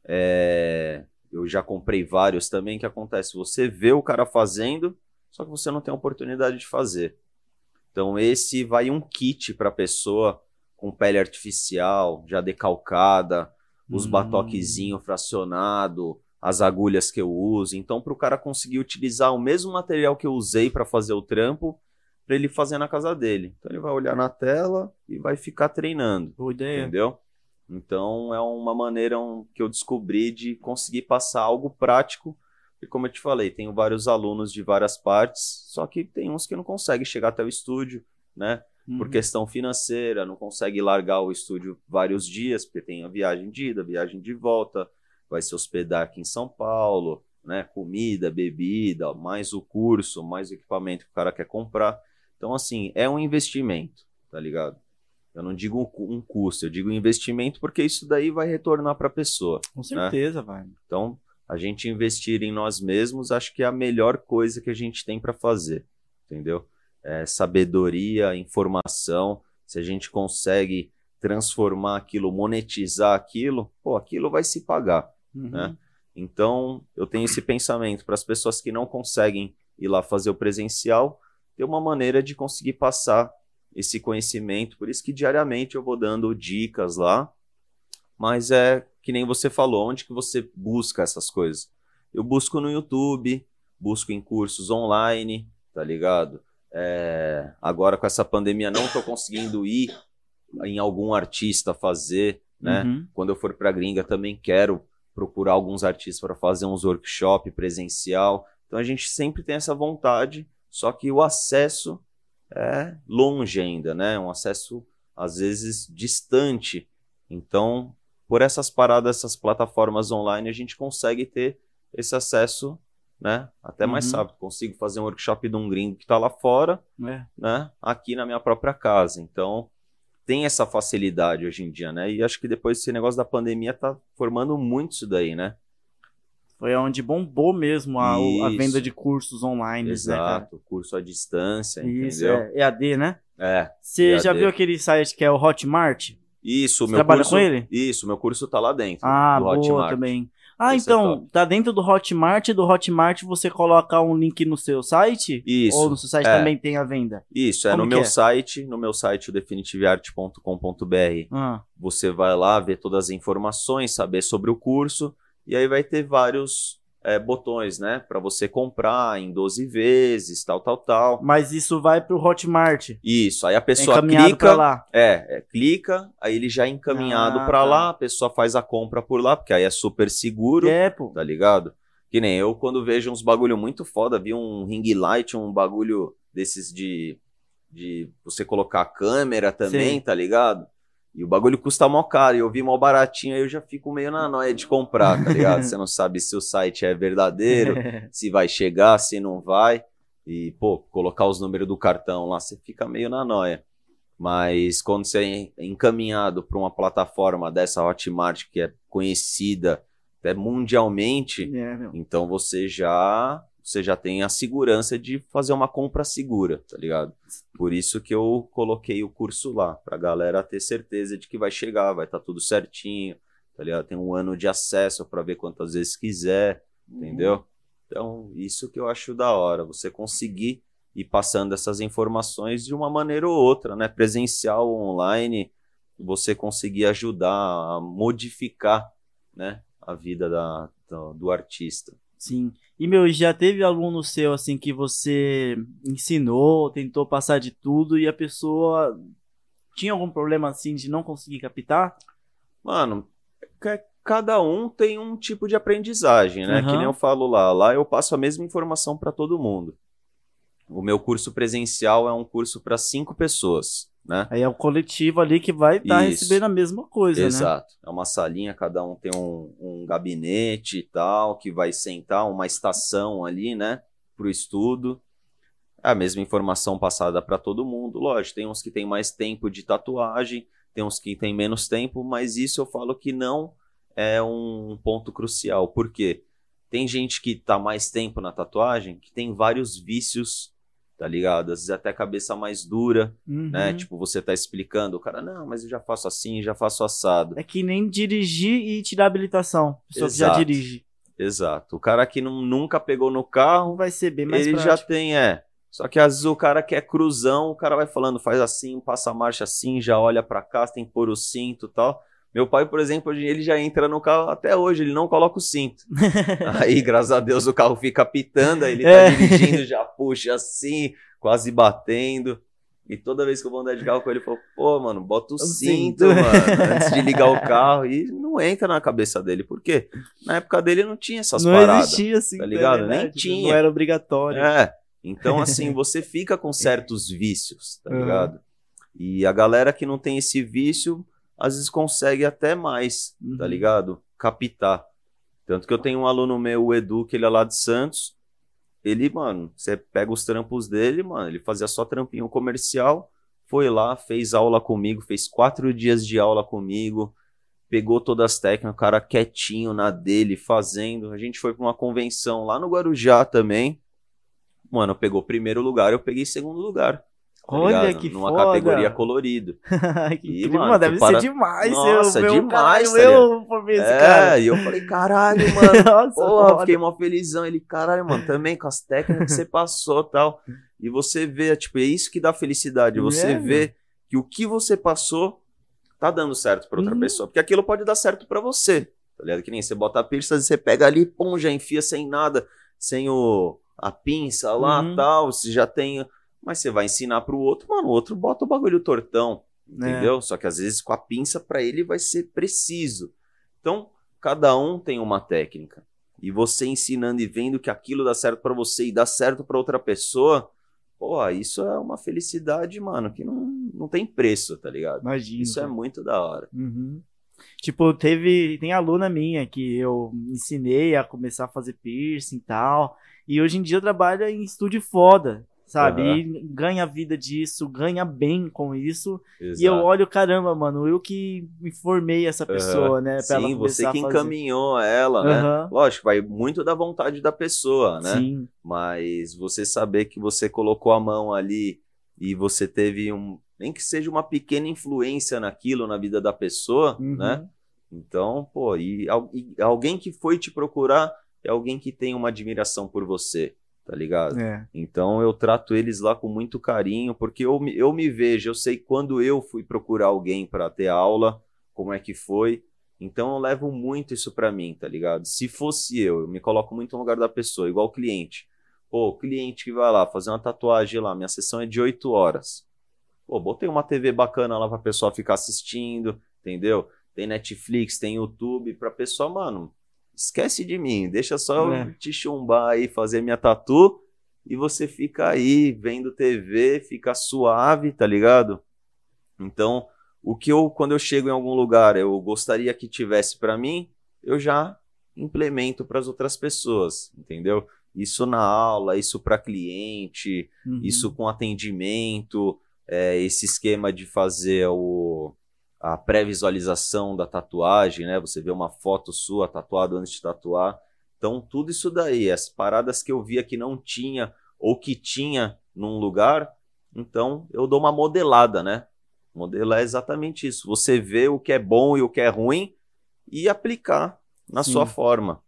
é, eu já comprei vários também, que acontece, você vê o cara fazendo, só que você não tem a oportunidade de fazer. Então esse vai um kit para pessoa com pele artificial, já decalcada, os Hum. batoquezinho fracionado, as agulhas que eu uso. Então, para o cara conseguir utilizar o mesmo material que eu usei para fazer o trampo, para ele fazer na casa dele. Então, ele vai olhar na tela e vai ficar treinando, Boa ideia. entendeu? Então, é uma maneira que eu descobri de conseguir passar algo prático. E como eu te falei, tenho vários alunos de várias partes, só que tem uns que não conseguem chegar até o estúdio, né? por Uhum. questão financeira, não consegue largar o estúdio vários dias, porque tem a viagem de ida, viagem de volta, vai se hospedar aqui em São Paulo, né? Comida, bebida, mais o curso, mais o equipamento que o cara quer comprar. Então, assim, é um investimento, tá ligado? Eu não digo um cu- custo, eu digo investimento porque isso daí vai retornar para a pessoa. Com certeza, vai. Então, a gente investir em nós mesmos, acho que é a melhor coisa que a gente tem para fazer, entendeu? É, sabedoria, informação, se a gente consegue transformar aquilo, monetizar aquilo, pô, aquilo vai se pagar. Uhum. né? Então, eu tenho esse pensamento para as pessoas que não conseguem ir lá fazer o presencial, ter uma maneira de conseguir passar esse conhecimento. Por isso que diariamente eu vou dando dicas lá, mas é que nem você falou, onde que você busca essas coisas? Eu busco no YouTube, busco em cursos online, tá ligado? É, agora com essa pandemia não tô conseguindo ir em algum artista fazer, né? Uhum. Quando eu for para gringa também quero procurar alguns artistas para fazer uns workshop presencial. Então a gente sempre tem essa vontade, só que o acesso é longe ainda, né? Um acesso às vezes distante. Então, por essas paradas, essas plataformas online, a gente consegue ter esse acesso, né? Até mais Uhum. rápido. Consigo fazer um workshop de um gringo que está lá fora, É. né? Aqui na minha própria casa. Então, tem essa facilidade hoje em dia, né? E acho que depois desse negócio da pandemia tá formando muito isso daí, né? Foi onde bombou mesmo a, a venda de cursos online, né? Exato, curso à distância, Isso, entendeu? é EAD, né? É. Você já viu aquele site que é o Hotmart? Isso, Você meu trabalha curso. com ele? Isso, meu curso tá lá dentro. Ah, boa Hotmart. também. Ah, Esse é então, top. tá dentro do Hotmart, do Hotmart você coloca um link no seu site? Isso. Ou no seu site é. também tem a venda? Isso, é Como no meu é? site, no meu site, o definitiveart.com.br. Ah, Você vai lá ver todas as informações, saber sobre o curso, e aí vai ter vários é, botões, né? Para você comprar em 12 vezes, tal, tal, tal. mas isso vai pro Hotmart. Isso, aí a É pessoa clica. pra lá. É, é, clica, aí ele já é encaminhado Ah, pra tá. lá, a pessoa faz a compra por lá, porque aí é super seguro, É, pô. tá ligado? Que nem eu, quando vejo uns bagulho muito foda, vi um ring light, um bagulho desses de, de você colocar a câmera também, Sim. tá ligado? E o bagulho custa mó caro, e eu vi mó baratinho, aí eu já fico meio na noia de comprar, tá ligado? Você não sabe se o site é verdadeiro, se vai chegar, se não vai. E, pô, colocar os números do cartão lá, você fica meio na noia. Mas quando você é encaminhado para uma plataforma dessa Hotmart, que é conhecida até mundialmente, É, então você já você já tem a segurança de fazer uma compra segura, tá ligado? Por isso que eu coloquei o curso lá, pra galera ter certeza de que vai chegar, vai estar tudo certinho, tá ligado? Tem um ano de acesso para ver quantas vezes quiser, entendeu? Então, isso que eu acho da hora, você conseguir e passando essas informações de uma maneira ou outra, né? Presencial online, você conseguir ajudar a modificar, né? A vida da, do, do artista. Sim. E, meu, já teve aluno seu, assim, que você ensinou, tentou passar de tudo e a pessoa tinha algum problema, assim, de não conseguir captar? Mano, ca- cada um tem um tipo de aprendizagem, né? Aham. Que nem eu falo lá. Lá eu passo a mesma informação para todo mundo. O meu curso presencial é um curso para cinco pessoas, né? Aí é o coletivo ali que vai estar Isso. recebendo a mesma coisa, né? Exato. É uma salinha, cada um tem um, um gabinete e tal, que vai sentar uma estação ali, né, pro estudo. É a mesma informação passada para todo mundo, lógico. Tem uns que tem mais tempo de tatuagem, tem uns que tem menos tempo, mas isso eu falo que não é um ponto crucial. Por quê? Tem gente que tá mais tempo na tatuagem que tem vários vícios, tá ligado? Às vezes até cabeça mais dura, Uhum. né? Tipo, você tá explicando, o cara, não, mas eu já faço assim, já faço assado. É que nem dirigir e tirar habilitação. Pessoa que já dirige. Exato. O cara que não, nunca pegou no carro, Vai ser bem mais ele já prático. tem, é. Só que às vezes o cara que é cruzão, o cara vai falando, faz assim, passa a marcha assim, já olha pra cá, tem que pôr o cinto e tal. Meu pai, por exemplo, ele já entra no carro, até hoje ele não coloca o cinto. Aí, graças a Deus, o carro fica pitando, aí ele tá É. dirigindo, já puxa assim, quase batendo. E toda vez que eu vou andar de carro com ele, eu falo, pô, mano, bota o, O cinto, cinto. mano, antes de ligar o carro. E não entra na cabeça dele. Por quê? Na época dele não tinha essas não paradas. existia assim, tá ligado? Nem tinha. Não era obrigatório. É. Então, assim, você fica com certos vícios, tá Uhum. ligado? E a galera que não tem esse vício, às vezes consegue até mais, tá Uhum. ligado? Captar. Tanto que eu tenho um aluno meu, o Edu, que ele é lá de Santos. Ele, mano, você pega os trampos dele, mano, ele fazia só trampinho comercial, foi lá, fez aula comigo, fez quatro dias de aula comigo, pegou todas as técnicas, o cara quietinho na dele, fazendo. A gente foi pra uma convenção lá no Guarujá também. Mano, pegou primeiro lugar, eu peguei segundo lugar. Tá Olha ligado? que Numa foda. categoria colorido. que E, mano, mano, deve para- ser demais. Nossa, eu, meu, demais, caralho, tá eu formei esse é, cara. e eu falei, caralho, mano. Nossa, Porra, fiquei mó felizão. Ele, caralho, mano, também com as técnicas que você passou e tal. E você vê, tipo, é isso que dá felicidade. Você É, vê que o que você passou tá dando certo pra outra Uhum. pessoa. Porque aquilo pode dar certo pra você. Tá ligado? Que nem você bota a piercing, você pega ali, pum, já enfia sem nada, sem o, a pinça lá Uhum. tal. Você já tem. Mas você vai ensinar pro outro, mano, o outro bota o bagulho tortão. É. Entendeu? Só que às vezes com a pinça pra ele vai ser preciso. Então, cada um tem uma técnica. E você ensinando e vendo que aquilo dá certo pra você e dá certo pra outra pessoa, pô, isso é uma felicidade, mano, que não, não tem preço, tá ligado? Imagina. Isso é muito da hora. Uhum. Tipo, teve. Tem aluna minha que eu ensinei a começar a fazer piercing e tal. E hoje em dia trabalha em estúdio foda, sabe? Aham. E ganha vida disso, ganha bem com isso. Exato. E eu olho, caramba, mano, eu que informei essa pessoa, né? Pra ela Sim, você que encaminhou ela, né? Aham. Lógico, vai muito da vontade da pessoa, né? Sim. Mas você saber que você colocou a mão ali e você teve um. Nem que seja uma pequena influência naquilo na vida da pessoa, Uhum. né? Então, pô, e, e alguém que foi te procurar é alguém que tem uma admiração por você, tá ligado? É. Então eu trato eles lá com muito carinho, porque eu, me- eu me vejo, eu sei quando eu fui procurar alguém para ter aula, como é que foi. Então eu levo muito isso pra mim, tá ligado? Se fosse eu, eu me coloco muito no lugar da pessoa, igual o cliente. Pô, o cliente que vai lá fazer uma tatuagem lá, minha sessão é de 8 horas. Pô, botei uma TV bacana lá pra pessoa ficar assistindo, entendeu? Tem Netflix, tem YouTube, pra pessoa, mano, esquece de mim, deixa só É. eu te chumbar aí, fazer minha tatu, e você fica aí vendo TV, fica suave, tá ligado? Então, o que eu, quando eu chego em algum lugar, eu gostaria que tivesse pra mim, eu já implemento para as outras pessoas, entendeu? Isso na aula, isso para cliente, Uhum. isso com atendimento, é, esse esquema de fazer o, a pré-visualização da tatuagem, né? Você vê uma foto sua tatuada antes de tatuar. Então, tudo isso daí, as paradas que eu via que não tinha ou que tinha num lugar, então eu dou uma modelada, né? Modelar é exatamente isso. Você vê o que é bom e o que é ruim e aplicar na Sim. sua forma,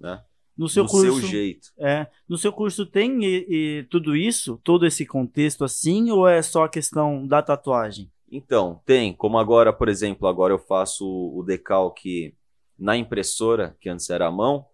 né? No seu do curso, seu jeito. é, no seu curso tem e- e tudo isso, todo esse contexto assim, ou é só a questão da tatuagem? Então, tem, como agora, por exemplo, agora eu faço o decalque na impressora, que antes era à mão,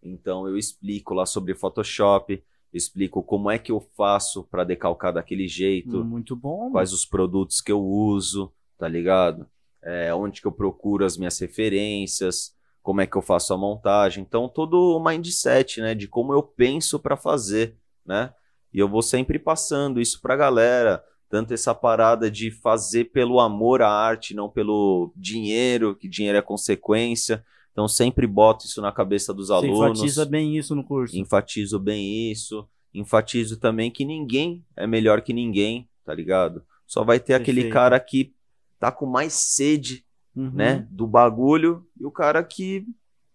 então eu explico lá sobre Photoshop, explico como é que eu faço para decalcar daquele jeito, Muito bom. quais os produtos que eu uso, tá ligado? É, onde que eu procuro as minhas referências, como é que eu faço a montagem. Então, todo o mindset, né, de como eu penso para fazer, né? E eu vou sempre passando isso pra galera, tanto essa parada de fazer pelo amor à arte, não pelo dinheiro, que dinheiro é consequência. Então, sempre boto isso na cabeça dos Você alunos enfatiza bem isso no curso. enfatizo bem isso, enfatizo também que ninguém é melhor que ninguém, tá ligado? Só vai ter aquele Perfeito. cara que tá com mais sede, Uhum. né, do bagulho e o cara que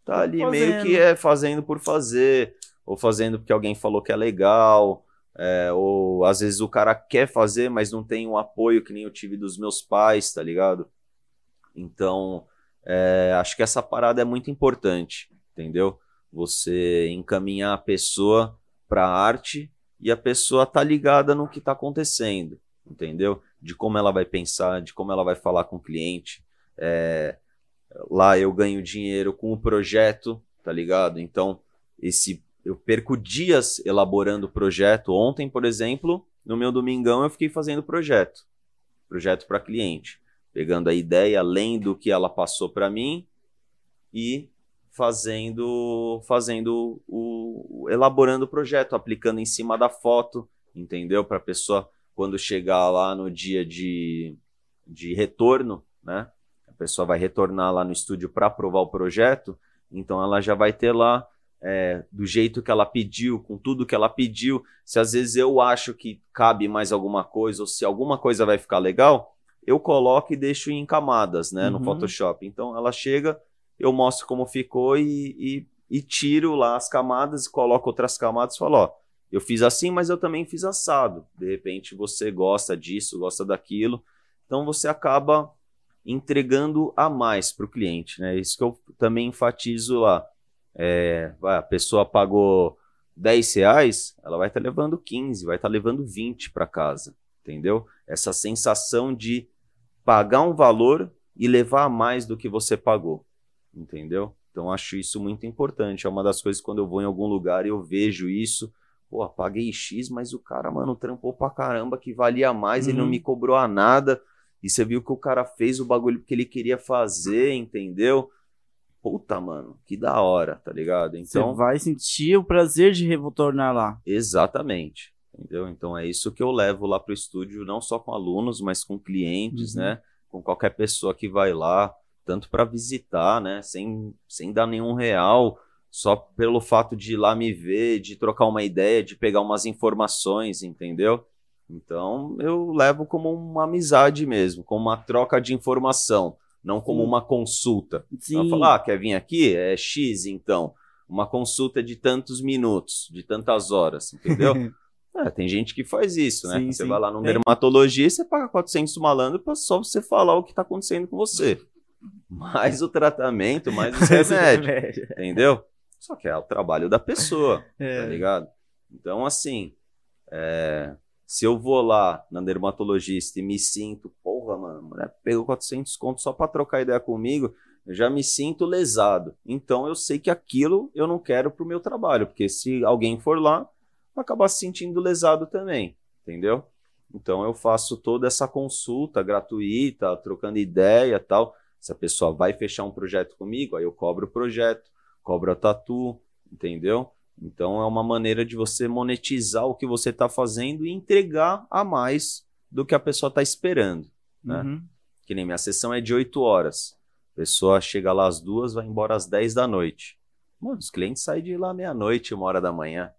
tá ali meio fazendo. que é fazendo por fazer, ou fazendo porque alguém falou que é legal, é, ou às vezes o cara quer fazer, mas não tem um apoio que nem eu tive dos meus pais, tá ligado? Então, é, acho que essa parada é muito importante, entendeu? Você encaminhar a pessoa para a arte e a pessoa tá ligada no que tá acontecendo, entendeu? De como ela vai pensar, de como ela vai falar com o cliente. É, lá eu ganho dinheiro com o projeto, tá ligado? Então, esse eu perco dias elaborando o projeto. Ontem, por exemplo, no meu domingão eu fiquei fazendo projeto, projeto para cliente, pegando a ideia, lendo o que ela passou para mim e fazendo, fazendo o- elaborando o projeto, aplicando em cima da foto, entendeu? Para a pessoa quando chegar lá no dia de, de retorno, né? A pessoa vai retornar lá no estúdio para aprovar o projeto, então ela já vai ter lá é, do jeito que ela pediu, com tudo que ela pediu. Se às vezes eu acho que cabe mais alguma coisa, ou se alguma coisa vai ficar legal, eu coloco e deixo em camadas, né, no Uhum. Photoshop. Então ela chega, eu mostro como ficou e, e, e tiro lá as camadas, coloco outras camadas e falo, ó, eu fiz assim, mas eu também fiz assado. De repente você gosta disso, gosta daquilo, então você acaba entregando a mais para o cliente, né? Isso que eu também enfatizo lá. É, a pessoa pagou 10 reais, ela vai estar levando 15, vai estar levando 20 para casa, entendeu? Essa sensação de pagar um valor e levar a mais do que você pagou, entendeu? Então acho isso muito importante. É uma das coisas quando eu vou em algum lugar e eu vejo isso, pô, paguei X, mas o cara, mano, trampou pra caramba que valia mais, ele não Uhum. me cobrou a nada. E você viu que o cara fez o bagulho que ele queria fazer, entendeu? Puta, mano, que da hora, tá ligado? Então, Você vai sentir o prazer de retornar lá. Exatamente. Entendeu? Então é isso que eu levo lá pro estúdio, não só com alunos, mas com clientes, Uhum. né? Com qualquer pessoa que vai lá, tanto para visitar, né? Sem, sem dar nenhum real, só pelo fato de ir lá me ver, de trocar uma ideia, de pegar umas informações, entendeu? Então eu levo como uma amizade mesmo, como uma troca de informação, não como Sim. uma consulta. Sim. Ela fala, ah, quer vir aqui? É X, então. Uma consulta de tantos minutos, de tantas horas, entendeu? É, tem gente que faz isso, né? Sim, você sim. vai lá num Tem. dermatologista, você paga 400 malandro pra só você falar o que tá acontecendo com você. Mais o tratamento, mais os remédios, entendeu? Só que é o trabalho da pessoa, tá É. ligado? Então, assim, é, se eu vou lá na dermatologista e me sinto, porra, mano, a mulher pegou 400 contos só pra trocar ideia comigo, eu já me sinto lesado. Então, eu sei que aquilo eu não quero pro meu trabalho, porque se alguém for lá, vai acabar se sentindo lesado também, entendeu? Então, eu faço toda essa consulta gratuita, trocando ideia tal. Se a pessoa vai fechar um projeto comigo, aí eu cobro o projeto, cobro a tatu, entendeu? Então é uma maneira de você monetizar o que você está fazendo e entregar a mais do que a pessoa está esperando. né? Uhum. Que nem minha sessão é de 8 horas. A pessoa chega lá às duas, vai embora às 10 da noite. Mano, os clientes saem de lá meia-noite, uma hora da manhã.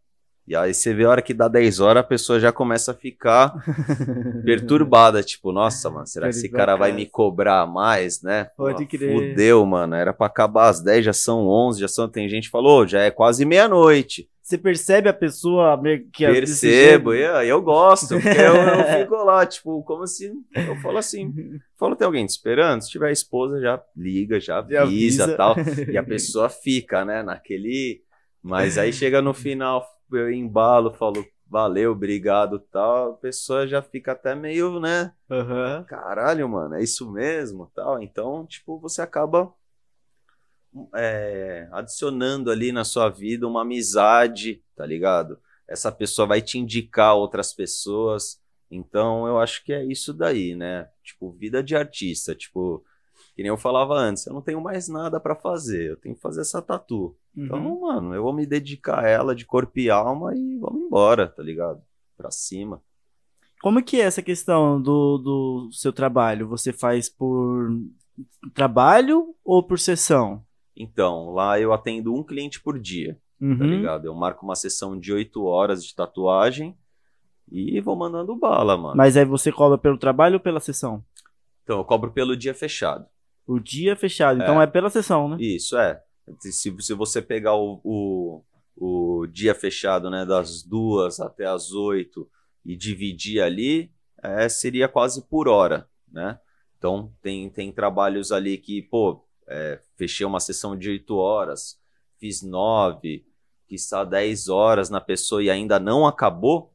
E aí você vê a hora que dá 10 horas, a pessoa já começa a ficar perturbada, tipo, nossa, mano, será que esse cara vai casa. me cobrar mais, né? Pode crer. Fudeu, mano, era pra acabar às 10, já são 11, já são, tem gente que falou, já é quase meia-noite. Você percebe a pessoa meio que Percebo, eu, eu gosto, porque eu, eu fico lá, tipo, como se, eu falo assim, falo, tem alguém te esperando? Se tiver esposa, já liga, já avisa. e tal, e a pessoa fica, né, naquele, Mas aí chega no final, eu embalo, falo, valeu, obrigado tal. A pessoa já fica até meio, né? Aham. Caralho, mano, é isso mesmo tal. Então, tipo, você acaba é, adicionando ali na sua vida uma amizade, tá ligado? Essa pessoa vai te indicar outras pessoas. Então, eu acho que é isso daí, né? Tipo, vida de artista. Tipo, que nem eu falava antes, eu não tenho mais nada pra fazer. Eu tenho que fazer essa tatu. Então, Uhum. mano, eu vou me dedicar a ela de corpo e alma e vamos embora, tá ligado? Pra cima. Como que é essa questão do, do seu trabalho? Você faz por trabalho ou por sessão? Então, lá eu atendo um cliente por dia. tá Uhum. ligado? Eu marco uma sessão de 8 horas de tatuagem e vou mandando bala, mano. Mas aí você cobra pelo trabalho ou pela sessão? Então, eu cobro pelo dia fechado. O dia fechado, então é pela sessão, né? Isso, é. Se, se você pegar o, o, o dia fechado, né, das duas até as oito e dividir ali, é, seria quase por hora, né? Então, tem, tem trabalhos ali que, pô, é, fechei uma sessão de oito horas, fiz nove, que está 10 horas na pessoa e ainda não acabou,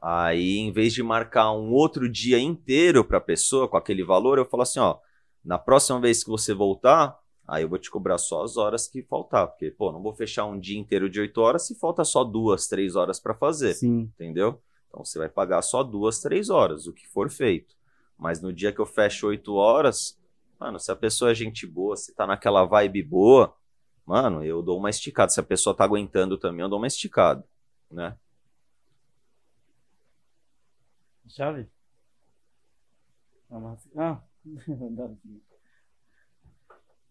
aí em vez de marcar um outro dia inteiro para a pessoa com aquele valor, eu falo assim, ó, na próxima vez que você voltar, aí eu vou te cobrar só as horas que faltar, porque, pô, não vou fechar um dia inteiro de 8 horas se falta só duas, três horas para fazer, Sim. entendeu? Então você vai pagar só duas, três horas, o que for feito. Mas no dia que eu fecho 8 horas, mano, se a pessoa é gente boa, se tá naquela vibe boa, mano, eu dou uma esticada. Se a pessoa tá aguentando também, eu dou uma esticada, né? Chave? Ah.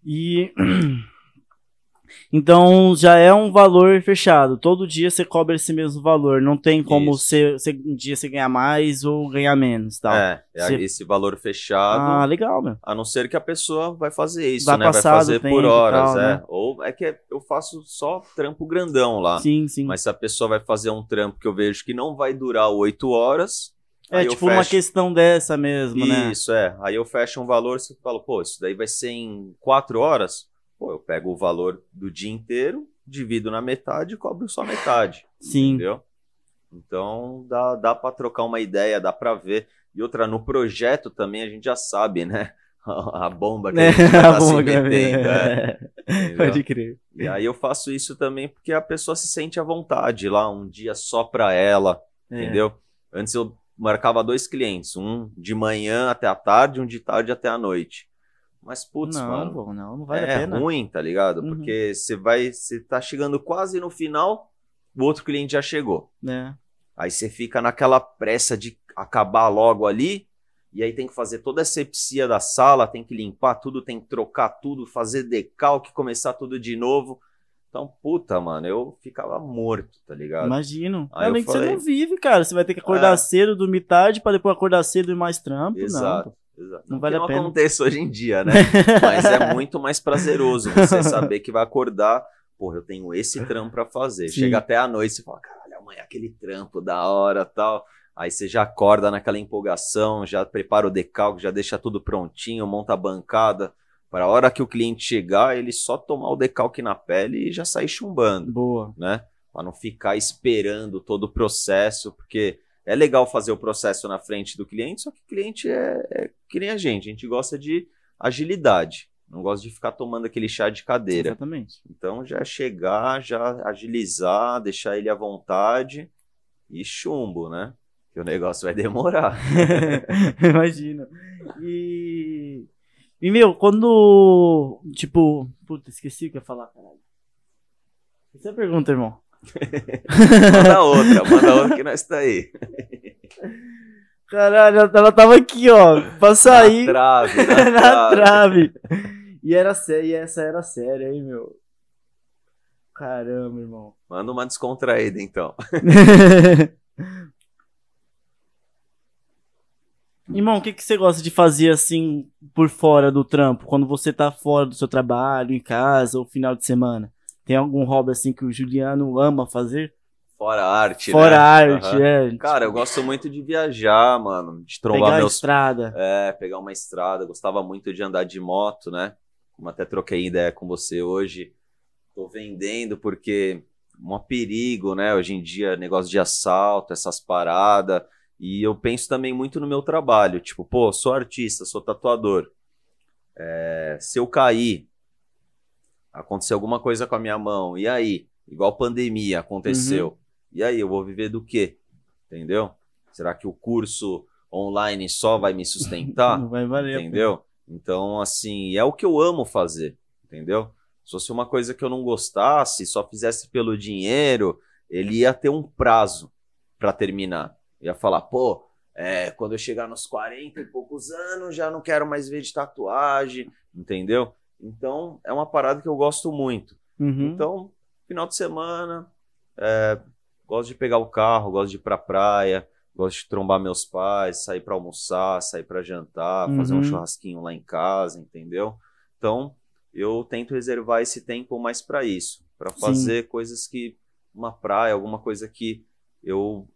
E então já é um valor fechado. Todo dia você cobra esse mesmo valor. Não tem como você, um dia você ganhar mais ou ganhar menos, tal. É, é Você- esse valor fechado. ah, legal, meu. A não ser que a pessoa vai fazer isso, Vai né? Vai fazer por horas, tal, é. né? Ou é que eu faço só trampo grandão lá. Sim, sim. Mas se a pessoa vai fazer um trampo que eu vejo que não vai durar oito horas. É tipo uma questão dessa mesmo, né? Isso, é. Aí eu fecho um valor, você fala, pô, isso daí vai ser em quatro horas. Pô, eu pego o valor do dia inteiro, divido na metade e cobro só metade. Sim. Entendeu? Então dá, dá para trocar uma ideia, dá para ver. E outra, no projeto também a gente já sabe, né? A bomba que a É, gente vai a tá se metendo. é. Entendeu? Pode crer. E aí eu faço isso também porque a pessoa se sente à vontade lá, um dia só pra ela, É. entendeu? Antes eu marcava dois clientes, um de manhã até a tarde, um de tarde até a noite. Mas, putz, não, mano, pô, não, não vale a é pena. ruim, tá ligado? Uhum. Porque você vai, você tá chegando quase no final, o outro cliente já chegou. né? Aí você fica naquela pressa de acabar logo ali, e aí tem que fazer toda a sepsia da sala, tem que limpar tudo, tem que trocar tudo, fazer decalque, começar tudo de novo. Então, puta, mano, eu ficava morto, tá ligado? Imagino. Aí Além que você falei- não vive, cara. Você vai ter que acordar É. cedo, dormir tarde, pra depois acordar cedo e mais trampo. Exato. Não. Exato. Não que vale a não pena. acontece hoje em dia, né? Mas é muito mais prazeroso você saber que vai acordar, porra, eu tenho esse trampo pra fazer. Sim. Chega até a noite e fala, caralho, amanhã aquele trampo da hora tal. Aí você já acorda naquela empolgação, já prepara o decalque, já deixa tudo prontinho, monta a bancada. Para a hora que o cliente chegar, ele só tomar o decalque na pele e já sair chumbando Boa. né? Para não ficar esperando todo o processo, porque é legal fazer o processo na frente do cliente, só que o cliente é, é que nem a gente, a gente gosta de agilidade, não gosta de ficar tomando aquele chá de cadeira. Exatamente. Então já chegar, já agilizar, deixar ele à vontade e chumbo, né? Que o negócio vai demorar. Imagino. E. E, meu, quando. Tipo. Puta, esqueci o que eu ia falar, caralho. Essa é a pergunta, irmão. Manda outra, manda outra que nós tá aí. Caralho, ela- tava aqui, ó. Pra sair. Na trave, na, na trave. trave. E era séria, e essa era séria, hein, meu. Caramba, irmão. Manda uma descontraída, então. Irmão, o que, que você gosta de fazer assim por fora do trampo? Quando você tá fora do seu trabalho, em casa ou final de semana? Tem algum hobby assim que o Juliano ama fazer? Fora arte, Fora né? arte, Aham. é. Cara, eu gosto muito de viajar, mano. De trombar pegar meus. estrada. É, pegar uma estrada. Gostava muito de andar de moto, né? Como até troquei ideia com você hoje. tô vendendo porque um perigo, né? Hoje em dia, negócio de assalto, essas paradas. E eu penso também muito no meu trabalho. Tipo, pô, sou artista, sou tatuador. É, se eu cair, acontecer alguma coisa com a minha mão, e aí? Igual pandemia aconteceu. Uhum. E aí, eu vou viver do quê? Entendeu? Será que o curso online só vai me sustentar? Não vai valer. Entendeu? Então, assim, é o que eu amo fazer. Entendeu? Se fosse uma coisa que eu não gostasse, só fizesse pelo dinheiro, ele ia ter um prazo para terminar. Ia falar, pô, é, quando eu chegar nos 40 e poucos anos, já não quero mais ver de tatuagem, entendeu? Então, é uma parada que eu gosto muito. Uhum. Então, final de semana, é, gosto de pegar o carro, gosto de ir pra praia, gosto de trombar meus pais, sair para almoçar, sair para jantar, uhum. fazer um churrasquinho lá em casa, entendeu? Então, eu tento reservar esse tempo mais para isso, para fazer Sim. coisas que uma praia, alguma coisa que eu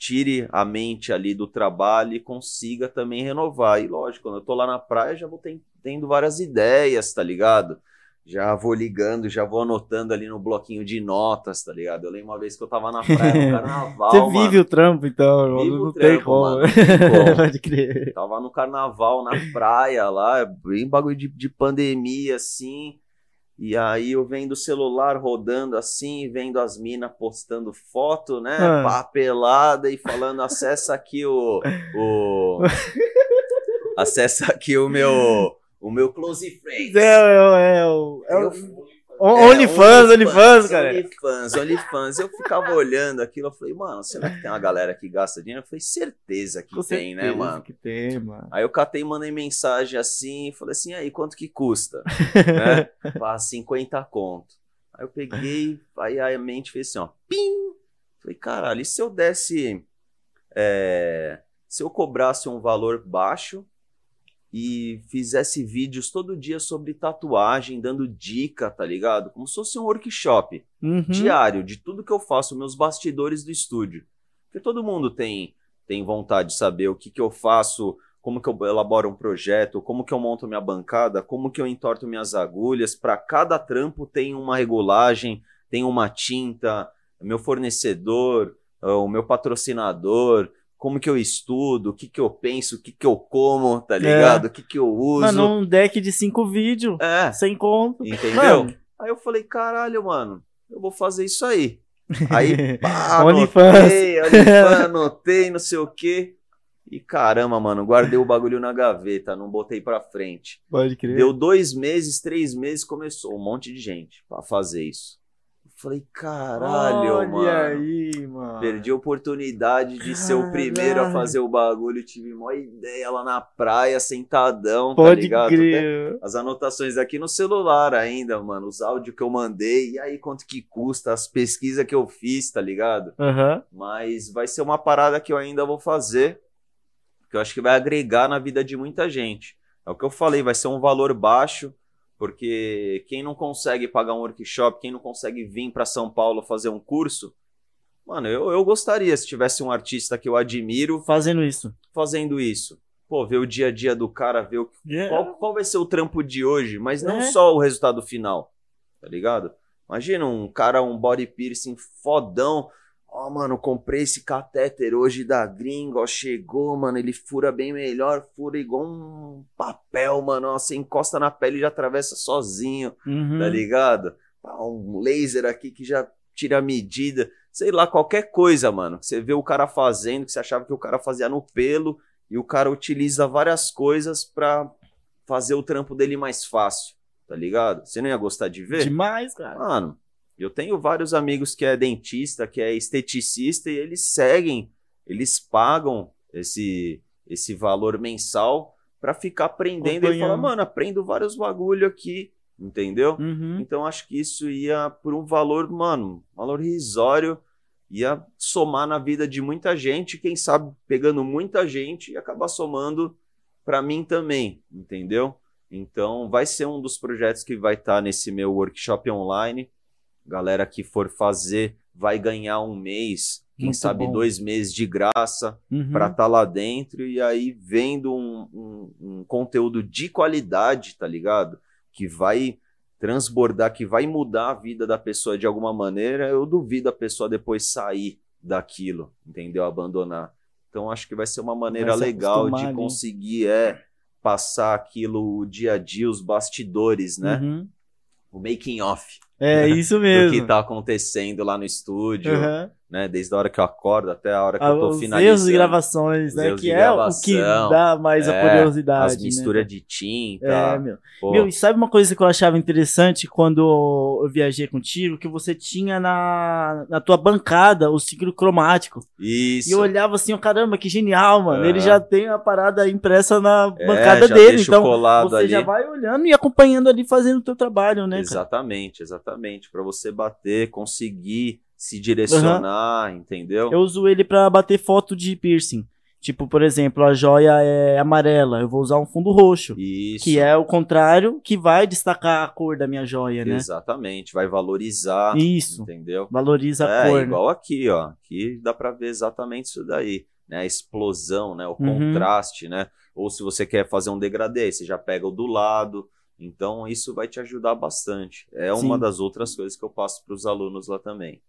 tire a mente ali do trabalho e consiga também renovar. E lógico, quando eu tô lá na praia, já vou tendo várias ideias, tá ligado? Já vou ligando, já vou anotando ali no bloquinho de notas, tá ligado? Eu lembro uma vez que eu tava na praia no carnaval. Você vive o trampo, então, Vivo não o tem trampo, como. mano, não tem como. Pode crer. Tava no carnaval, na praia lá, bem bagulho de, de pandemia, assim. E aí eu vendo o celular rodando assim, vendo as minas postando foto, né? Ah. Papelada e falando, acessa aqui o. o acessa aqui o meu. O meu Close Friends. É, é, é, é, o- Eu- é, OnlyFans, OnlyFans, cara. OnlyFans, OnlyFans. Eu ficava olhando aquilo, eu falei, mano, será que tem uma galera que gasta dinheiro? Eu falei, certeza que Com tem, né, certeza mano? que tem, mano. Aí eu catei, mandei mensagem assim, falei assim, aí, quanto que custa? né? Ah, 50 conto. Aí eu peguei, aí a mente fez assim, ó, pim! Falei, caralho, e se eu desse, é, se eu cobrasse um valor baixo e fizesse vídeos todo dia sobre tatuagem, dando dica, tá ligado? Como se fosse um workshop Uhum. diário de tudo que eu faço, meus bastidores do estúdio. Porque todo mundo tem, tem vontade de saber o que, que eu faço, como que eu elaboro um projeto, como que eu monto minha bancada, como que eu entorto minhas agulhas. Para cada trampo tem uma regulagem, tem uma tinta, meu fornecedor, o meu patrocinador, como que eu estudo, o que que eu penso, o que que eu como, tá ligado? O que que eu uso. Mano, um deck de cinco vídeos, É, sem conto. entendeu? Mano. Aí eu falei, caralho, mano, eu vou fazer isso aí. Aí, pá, anotei, OnlyFans, anotei, não sei o quê. E caramba, mano, guardei o bagulho na gaveta, não botei pra frente. Pode crer. Deu dois meses, três meses, começou um monte de gente pra fazer isso. Falei, caralho, Olha mano. aí, mano. Perdi a oportunidade de ser o primeiro a Caralho. fazer o bagulho. Tive uma ideia lá na praia, sentadão, tá Pode ligado? Até crer. as anotações aqui no celular ainda, mano. Os áudios que eu mandei, e aí quanto que custa, as pesquisas que eu fiz, tá ligado? Aham. Mas vai ser uma parada que eu ainda vou fazer, que eu acho que vai agregar na vida de muita gente. É o que eu falei, vai ser um valor baixo, porque quem não consegue pagar um workshop, quem não consegue vir para São Paulo fazer um curso, mano, eu, eu gostaria se tivesse um artista que eu admiro Fazendo isso. fazendo isso. Pô, ver o dia a dia do cara, ver o qual, qual vai ser o trampo de hoje, mas não É. só o resultado final, tá ligado? Imagina um cara, um body piercing fodão. Ó, mano, comprei esse catéter hoje da gringa, ó, chegou, mano, ele fura bem melhor, fura igual um papel, mano, ó, você encosta na pele e já atravessa sozinho, Uhum. tá ligado? Ah, Um laser aqui que já tira a medida, sei lá, qualquer coisa, mano. Você vê o cara fazendo, que você achava que o cara fazia no pelo, e o cara utiliza várias coisas pra fazer o trampo dele mais fácil, tá ligado? Você não ia gostar de ver? Demais, cara. Mano, eu tenho vários amigos que é dentista, que é esteticista, e eles seguem, eles pagam esse, esse valor mensal pra ficar aprendendo. E fala, Acompanhando. mano, aprendo vários bagulho aqui, entendeu? Uhum. Então acho que isso ia por um valor, mano, valor risório, ia somar na vida de muita gente, quem sabe pegando muita gente e acabar somando pra mim também, entendeu? Então vai ser um dos projetos que vai estar nesse meu workshop online. Galera que for fazer vai ganhar um mês, quem Muito sabe bom. dois meses de graça Uhum. para estar lá dentro e aí vendo um, um- um conteúdo de qualidade, tá ligado? Que vai transbordar, que vai mudar a vida da pessoa de alguma maneira, eu duvido a pessoa depois sair daquilo, entendeu? Abandonar. Então acho que vai ser uma maneira se legal de conseguir é passar aquilo o dia a dia, os bastidores, né? Uhum. O making off É isso do mesmo. que tá acontecendo lá no estúdio, Uhum. Né? Desde a hora que eu acordo até a hora que Ah, eu tô Os erros finalizando. de gravações, né? Que de é o que dá mais a é, curiosidade. As misturas de né? tinta. É, meu. pô, Meu, e sabe uma coisa que eu achava interessante quando eu viajei contigo? Que você tinha na, na tua bancada o ciclo cromático. isso. E eu olhava assim, ó, caramba, que genial, mano. Ele Aham. já tem a parada impressa na É, bancada dele. Então, você ali. já vai olhando e acompanhando ali, fazendo o teu trabalho, né, cara? Exatamente, exatamente. Pra você bater, conseguir se direcionar, entendeu? Eu uso ele pra bater foto de piercing. Tipo, por exemplo, a joia é amarela, eu vou usar um fundo roxo. Isso. Que é o contrário, que vai destacar a cor da minha joia, né? Exatamente, vai valorizar, Isso. entendeu? Valoriza a é, cor, né? igual aqui, ó. Aqui dá pra ver exatamente isso daí, né? A explosão, né? O Uhum. contraste, né? Ou se você quer fazer um degradê, você já pega o do lado. Então, isso vai te ajudar bastante. É uma Sim. das outras coisas que eu passo para os alunos lá também.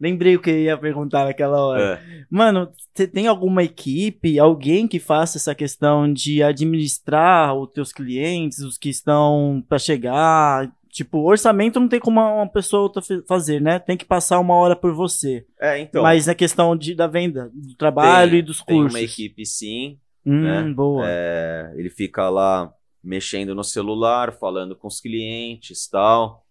Lembrei o que eu ia perguntar naquela hora. É. Mano, você tem alguma equipe, alguém que faça essa questão de administrar os teus clientes, os que estão pra chegar? Tipo, orçamento não tem como uma pessoa outra fazer, né? Tem que passar uma hora por você. É, então. Mas na questão de, da venda, do trabalho tem- e dos tem cursos. uma equipe sim, Hum, né? boa. É, ele fica lá mexendo no celular, falando com os clientes tal.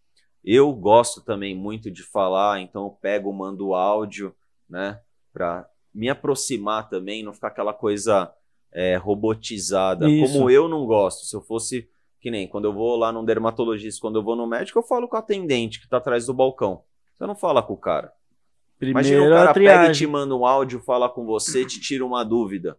Eu gosto também muito de falar, então eu pego, mando áudio, né? Pra me aproximar também, não ficar aquela coisa é, robotizada. Isso. Como eu não gosto. Se eu fosse, que nem quando eu vou lá num dermatologista, quando eu vou no médico, eu falo com o atendente que tá atrás do balcão. Você não fala com o cara. Imagina o cara pega e te manda um áudio, fala com você, te tira uma dúvida.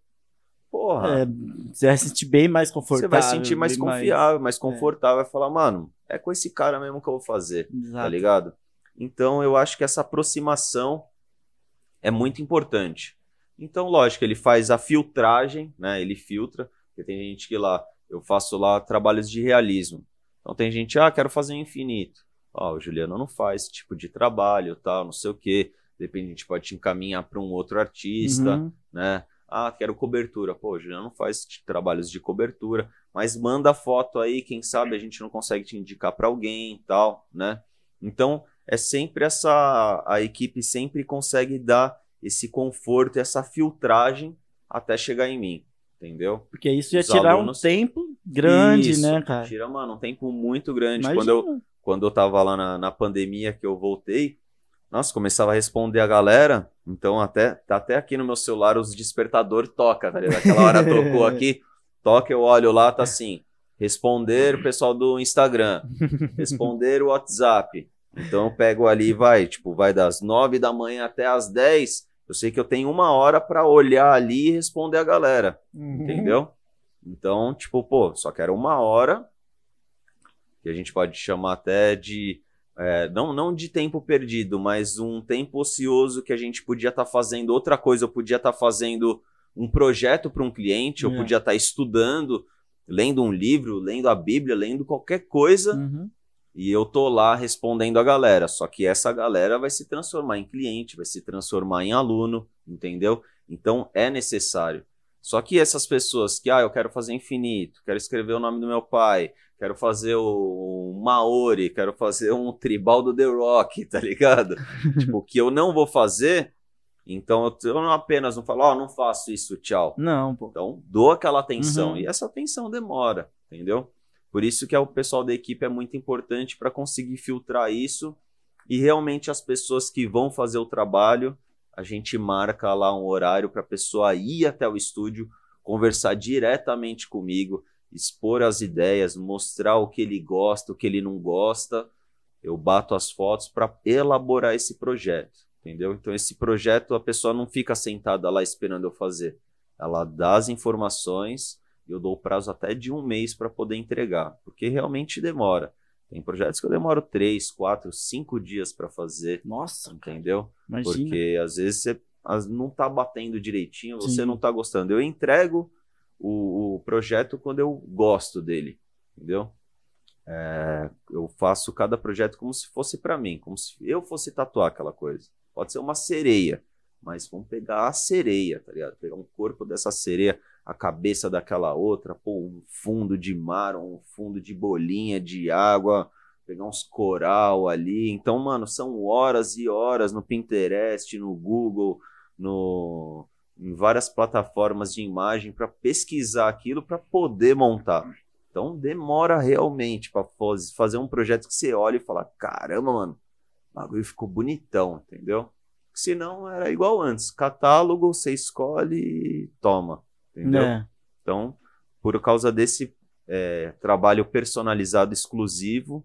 Porra. É, você vai se sentir bem mais confortável. Você vai sentir mais confiável, mais confortável, vai falar, mano, é com esse cara mesmo que eu vou fazer, tá Exato. ligado? Então eu acho que essa aproximação é muito importante. Então, lógico, ele faz a filtragem, né? Ele filtra, porque tem gente que lá, eu faço lá trabalhos de realismo. Então tem gente, ah, quero fazer infinito. Ó, o Juliano não faz esse tipo de trabalho, tal, não sei o quê. Depende, a gente pode te encaminhar para um outro artista Uhum. né? Ah, quero cobertura. Pô, o Juliano não faz trabalhos de cobertura, mas manda foto aí, quem sabe a gente não consegue te indicar para alguém e tal, né? Então, é sempre essa a equipe sempre consegue dar esse conforto, essa filtragem até chegar em mim, entendeu? Porque isso ia Os tirar alunos- um tempo grande, Isso, né, cara? Tira, mano, um tempo muito grande. Imagina. Quando eu, quando eu tava lá na, na pandemia que eu voltei, nossa, começava a responder a galera, então até tá até aqui no meu celular os despertador toca, tá ligado? Aquela hora tocou aqui, toca, eu olho lá, tá assim, responder o pessoal do Instagram, responder o WhatsApp. Então eu pego ali, vai, tipo, vai das nove da manhã até as 10, eu sei que eu tenho uma hora pra olhar ali e responder a galera. Uhum. Entendeu? Então, tipo, pô, só quero uma hora, que a gente pode chamar até de. É, não, não de tempo perdido, mas um tempo ocioso que a gente podia estar fazendo outra coisa, eu podia estar fazendo um projeto para um cliente, eu É. podia estar estudando, lendo um livro, lendo a Bíblia, lendo qualquer coisa, Uhum. e eu tô lá respondendo a galera. Só que essa galera vai se transformar em cliente, vai se transformar em aluno, entendeu? Então é necessário. Só que essas pessoas que, ah, eu quero fazer infinito, quero escrever o nome do meu pai, quero fazer o, o Maori, quero fazer um tribal do The Rock, tá ligado? tipo, que eu não vou fazer, então eu, eu não apenas não falo, ó, não faço isso, tchau. Não, pô. Então, dou aquela atenção. Uhum. E essa atenção demora, entendeu? Por isso que é o pessoal da equipe é muito importante para conseguir filtrar isso e realmente as pessoas que vão fazer o trabalho, a gente marca lá um horário para a pessoa ir até o estúdio, conversar diretamente comigo, expor as ideias, mostrar o que ele gosta, o que ele não gosta. Eu bato as fotos para elaborar esse projeto, entendeu? Então esse projeto a pessoa não fica sentada lá esperando eu fazer ela dá as informações e eu dou o prazo até de um mês para poder entregar, porque realmente demora. Tem projetos que eu demoro três, quatro, cinco dias para fazer, Nossa, entendeu? imagina. Porque às vezes você não tá batendo direitinho, você Sim. não tá gostando. Eu entrego o, o projeto quando eu gosto dele, entendeu? É, eu faço cada projeto como se fosse para mim, como se eu fosse tatuar aquela coisa. Pode ser uma sereia, mas vamos pegar a sereia, tá ligado? Pegar um corpo dessa sereia, a cabeça daquela outra, pô, um fundo de mar, um fundo de bolinha de água, pegar uns coral ali. Então, mano, são horas e horas no Pinterest, no Google, no em várias plataformas de imagem para pesquisar aquilo para poder montar. Então demora realmente para fazer um projeto que você olha e fala: caramba, mano, o bagulho ficou bonitão, entendeu? Se não, era igual antes: catálogo, você escolhe e toma, entendeu? É. Então, por causa desse é, trabalho personalizado exclusivo,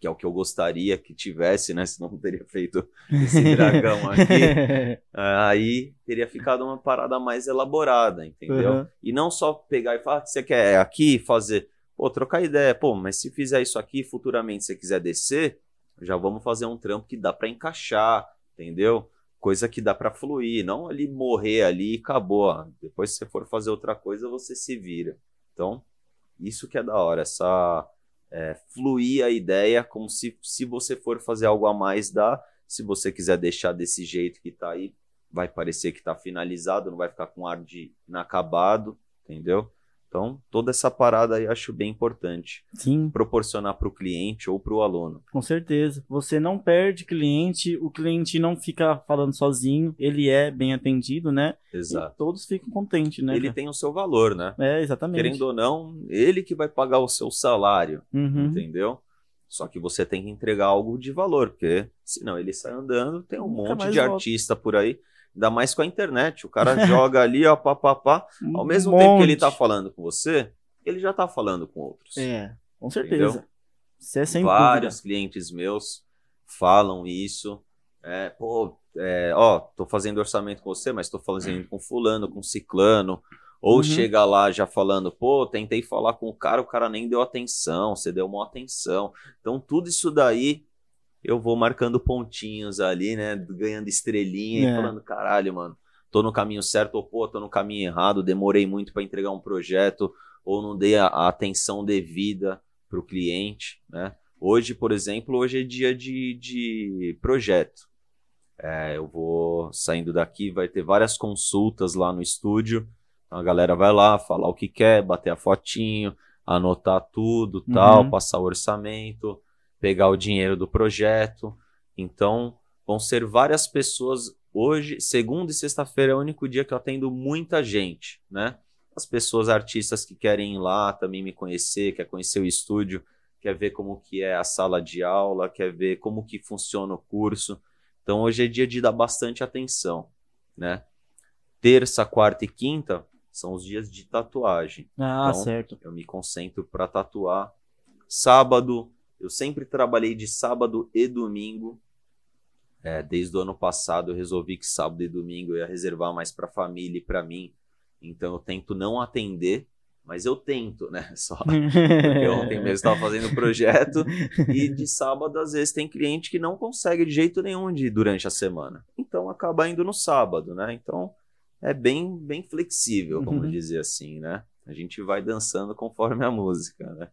que é o que eu gostaria que tivesse, né? Senão não teria feito esse dragão aqui. aí teria ficado uma parada mais elaborada, entendeu? Uhum. E não só pegar e falar, ah, você quer aqui fazer, pô, trocar ideia, pô, mas se fizer isso aqui, futuramente você quiser descer, já vamos fazer um trampo que dá para encaixar, entendeu? Coisa que dá para fluir, não ali morrer ali e acabou. Ó. Depois se você for fazer outra coisa, você se vira. Então, isso que é da hora, essa é, fluir a ideia como se, se você for fazer algo a mais, dá. Se você quiser deixar desse jeito que tá aí, vai parecer que tá finalizado, não vai ficar com ar de inacabado, entendeu? Então, toda essa parada aí eu acho bem importante. Sim. Proporcionar para o cliente ou para o aluno. Com certeza. Você não perde cliente, o cliente não fica falando sozinho, ele é bem atendido, né? Exato. E todos ficam contentes, né? Ele cara? tem o seu valor, né? É, exatamente. Querendo ou não, ele que vai pagar o seu salário, uhum. entendeu? Só que você tem que entregar algo de valor, porque senão ele sai andando, tem um Nunca monte de volta. artista por aí Ainda mais com a internet. O cara joga ali, ó, pá, pá, pá. Ao mesmo um tempo que ele tá falando com você, ele já tá falando com outros. É, com certeza. Isso é sem Vários dúvida. clientes meus falam isso. É, pô, é, ó, tô fazendo orçamento com você, mas tô fazendo com fulano, com ciclano. Ou uhum. chega lá já falando, pô, tentei falar com o cara, o cara nem deu atenção, você deu uma atenção. Então, tudo isso daí eu vou marcando pontinhos ali, né? Ganhando estrelinha é. e falando, caralho, mano, tô no caminho certo ou pô, tô no caminho errado, demorei muito para entregar um projeto ou não dei a, a atenção devida para o cliente, né? Hoje, por exemplo, hoje é dia de, de projeto. É, eu vou saindo daqui, vai ter várias consultas lá no estúdio. Então a galera vai lá, falar o que quer, bater a fotinho, anotar tudo, tal, uhum. passar o orçamento pegar o dinheiro do projeto. Então, vão ser várias pessoas. Hoje, segunda e sexta-feira é o único dia que eu atendo muita gente, né? As pessoas artistas que querem ir lá também me conhecer, quer conhecer o estúdio, quer ver como que é a sala de aula, quer ver como que funciona o curso. Então, hoje é dia de dar bastante atenção, né? Terça, quarta e quinta são os dias de tatuagem. Ah, então, certo. Eu me concentro para tatuar. Sábado eu sempre trabalhei de sábado e domingo. É, desde o ano passado eu resolvi que sábado e domingo eu ia reservar mais para a família e para mim. Então eu tento não atender, mas eu tento, né? Só porque ontem mesmo estava fazendo projeto e de sábado às vezes tem cliente que não consegue de jeito nenhum de durante a semana. Então acaba indo no sábado, né? Então é bem bem flexível, vamos uhum. dizer assim, né? A gente vai dançando conforme a música, né?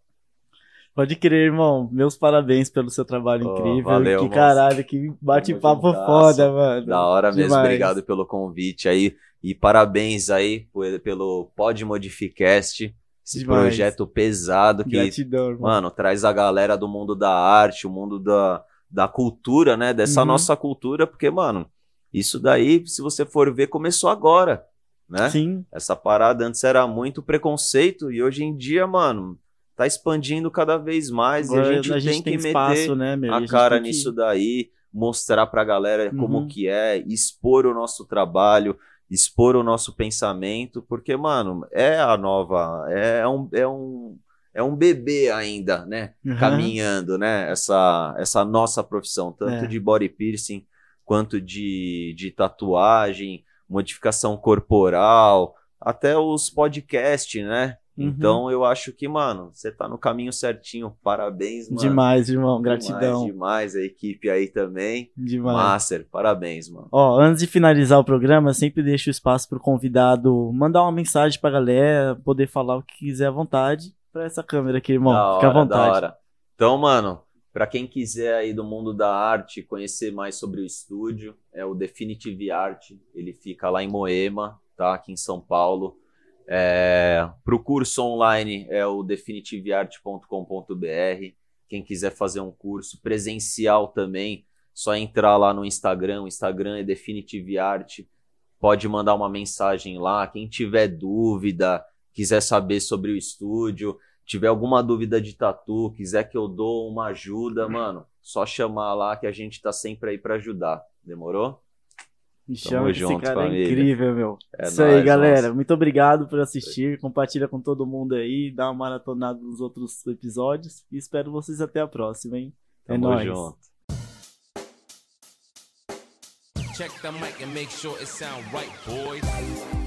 Pode crer, irmão. Meus parabéns pelo seu trabalho oh, incrível. Valeu, que moço. caralho, que bate-papo foda, mano. Da hora mesmo. Demais. Obrigado pelo convite aí. E parabéns aí pelo Pod Modificast. Esse Demais. projeto pesado que, Gratidão, irmão. mano, traz a galera do mundo da arte, o mundo da, da cultura, né? Dessa uhum. nossa cultura, porque, mano, isso daí, se você for ver, começou agora, né? Sim. Essa parada antes era muito preconceito e hoje em dia, mano, tá expandindo cada vez mais Agora, e a gente, a gente tem, tem, que espaço, meter né, meu? a, a cara nisso que... daí, mostrar pra galera uhum. como que é, expor o nosso trabalho, expor o nosso pensamento, porque, mano, é a nova, é um, é um, é um bebê ainda, né, uhum. caminhando, né, essa, essa nossa profissão, tanto é. de body piercing, quanto de, de tatuagem, modificação corporal, até os podcasts, né, Uhum. Então eu acho que, mano, você tá no caminho certinho. Parabéns, mano. Demais, irmão. Gratidão. Demais, demais. A equipe aí também. Demais. Master, parabéns, mano. Ó, antes de finalizar o programa, sempre deixo espaço pro convidado mandar uma mensagem pra galera, poder falar o que quiser à vontade. pra essa câmera aqui, irmão. Da Fica à hora, vontade. da hora. Então, mano, pra quem quiser aí do mundo da arte, conhecer mais sobre o estúdio, é o Definitive Art. Ele fica lá em Moema, tá? Aqui em São Paulo. É, pro curso online é o definitiveart.com.br. Quem quiser fazer um curso presencial também, só entrar lá no Instagram. O Instagram é Definitive Art. Pode mandar uma mensagem lá. Quem tiver dúvida, quiser saber sobre o estúdio, tiver alguma dúvida de tatu, quiser que eu dou uma ajuda, mano, só chamar lá que a gente tá sempre aí pra ajudar. Demorou? Me Tamo chama, que esse junto, cara família. é incrível, meu. É Isso aí, nóis, galera. nossa. Muito obrigado por assistir. Compartilha com todo mundo aí. Dá uma maratonada nos outros episódios. E espero vocês até a próxima, hein? É Tamo nóis. junto. Check the mic and make sure it sound right, boys.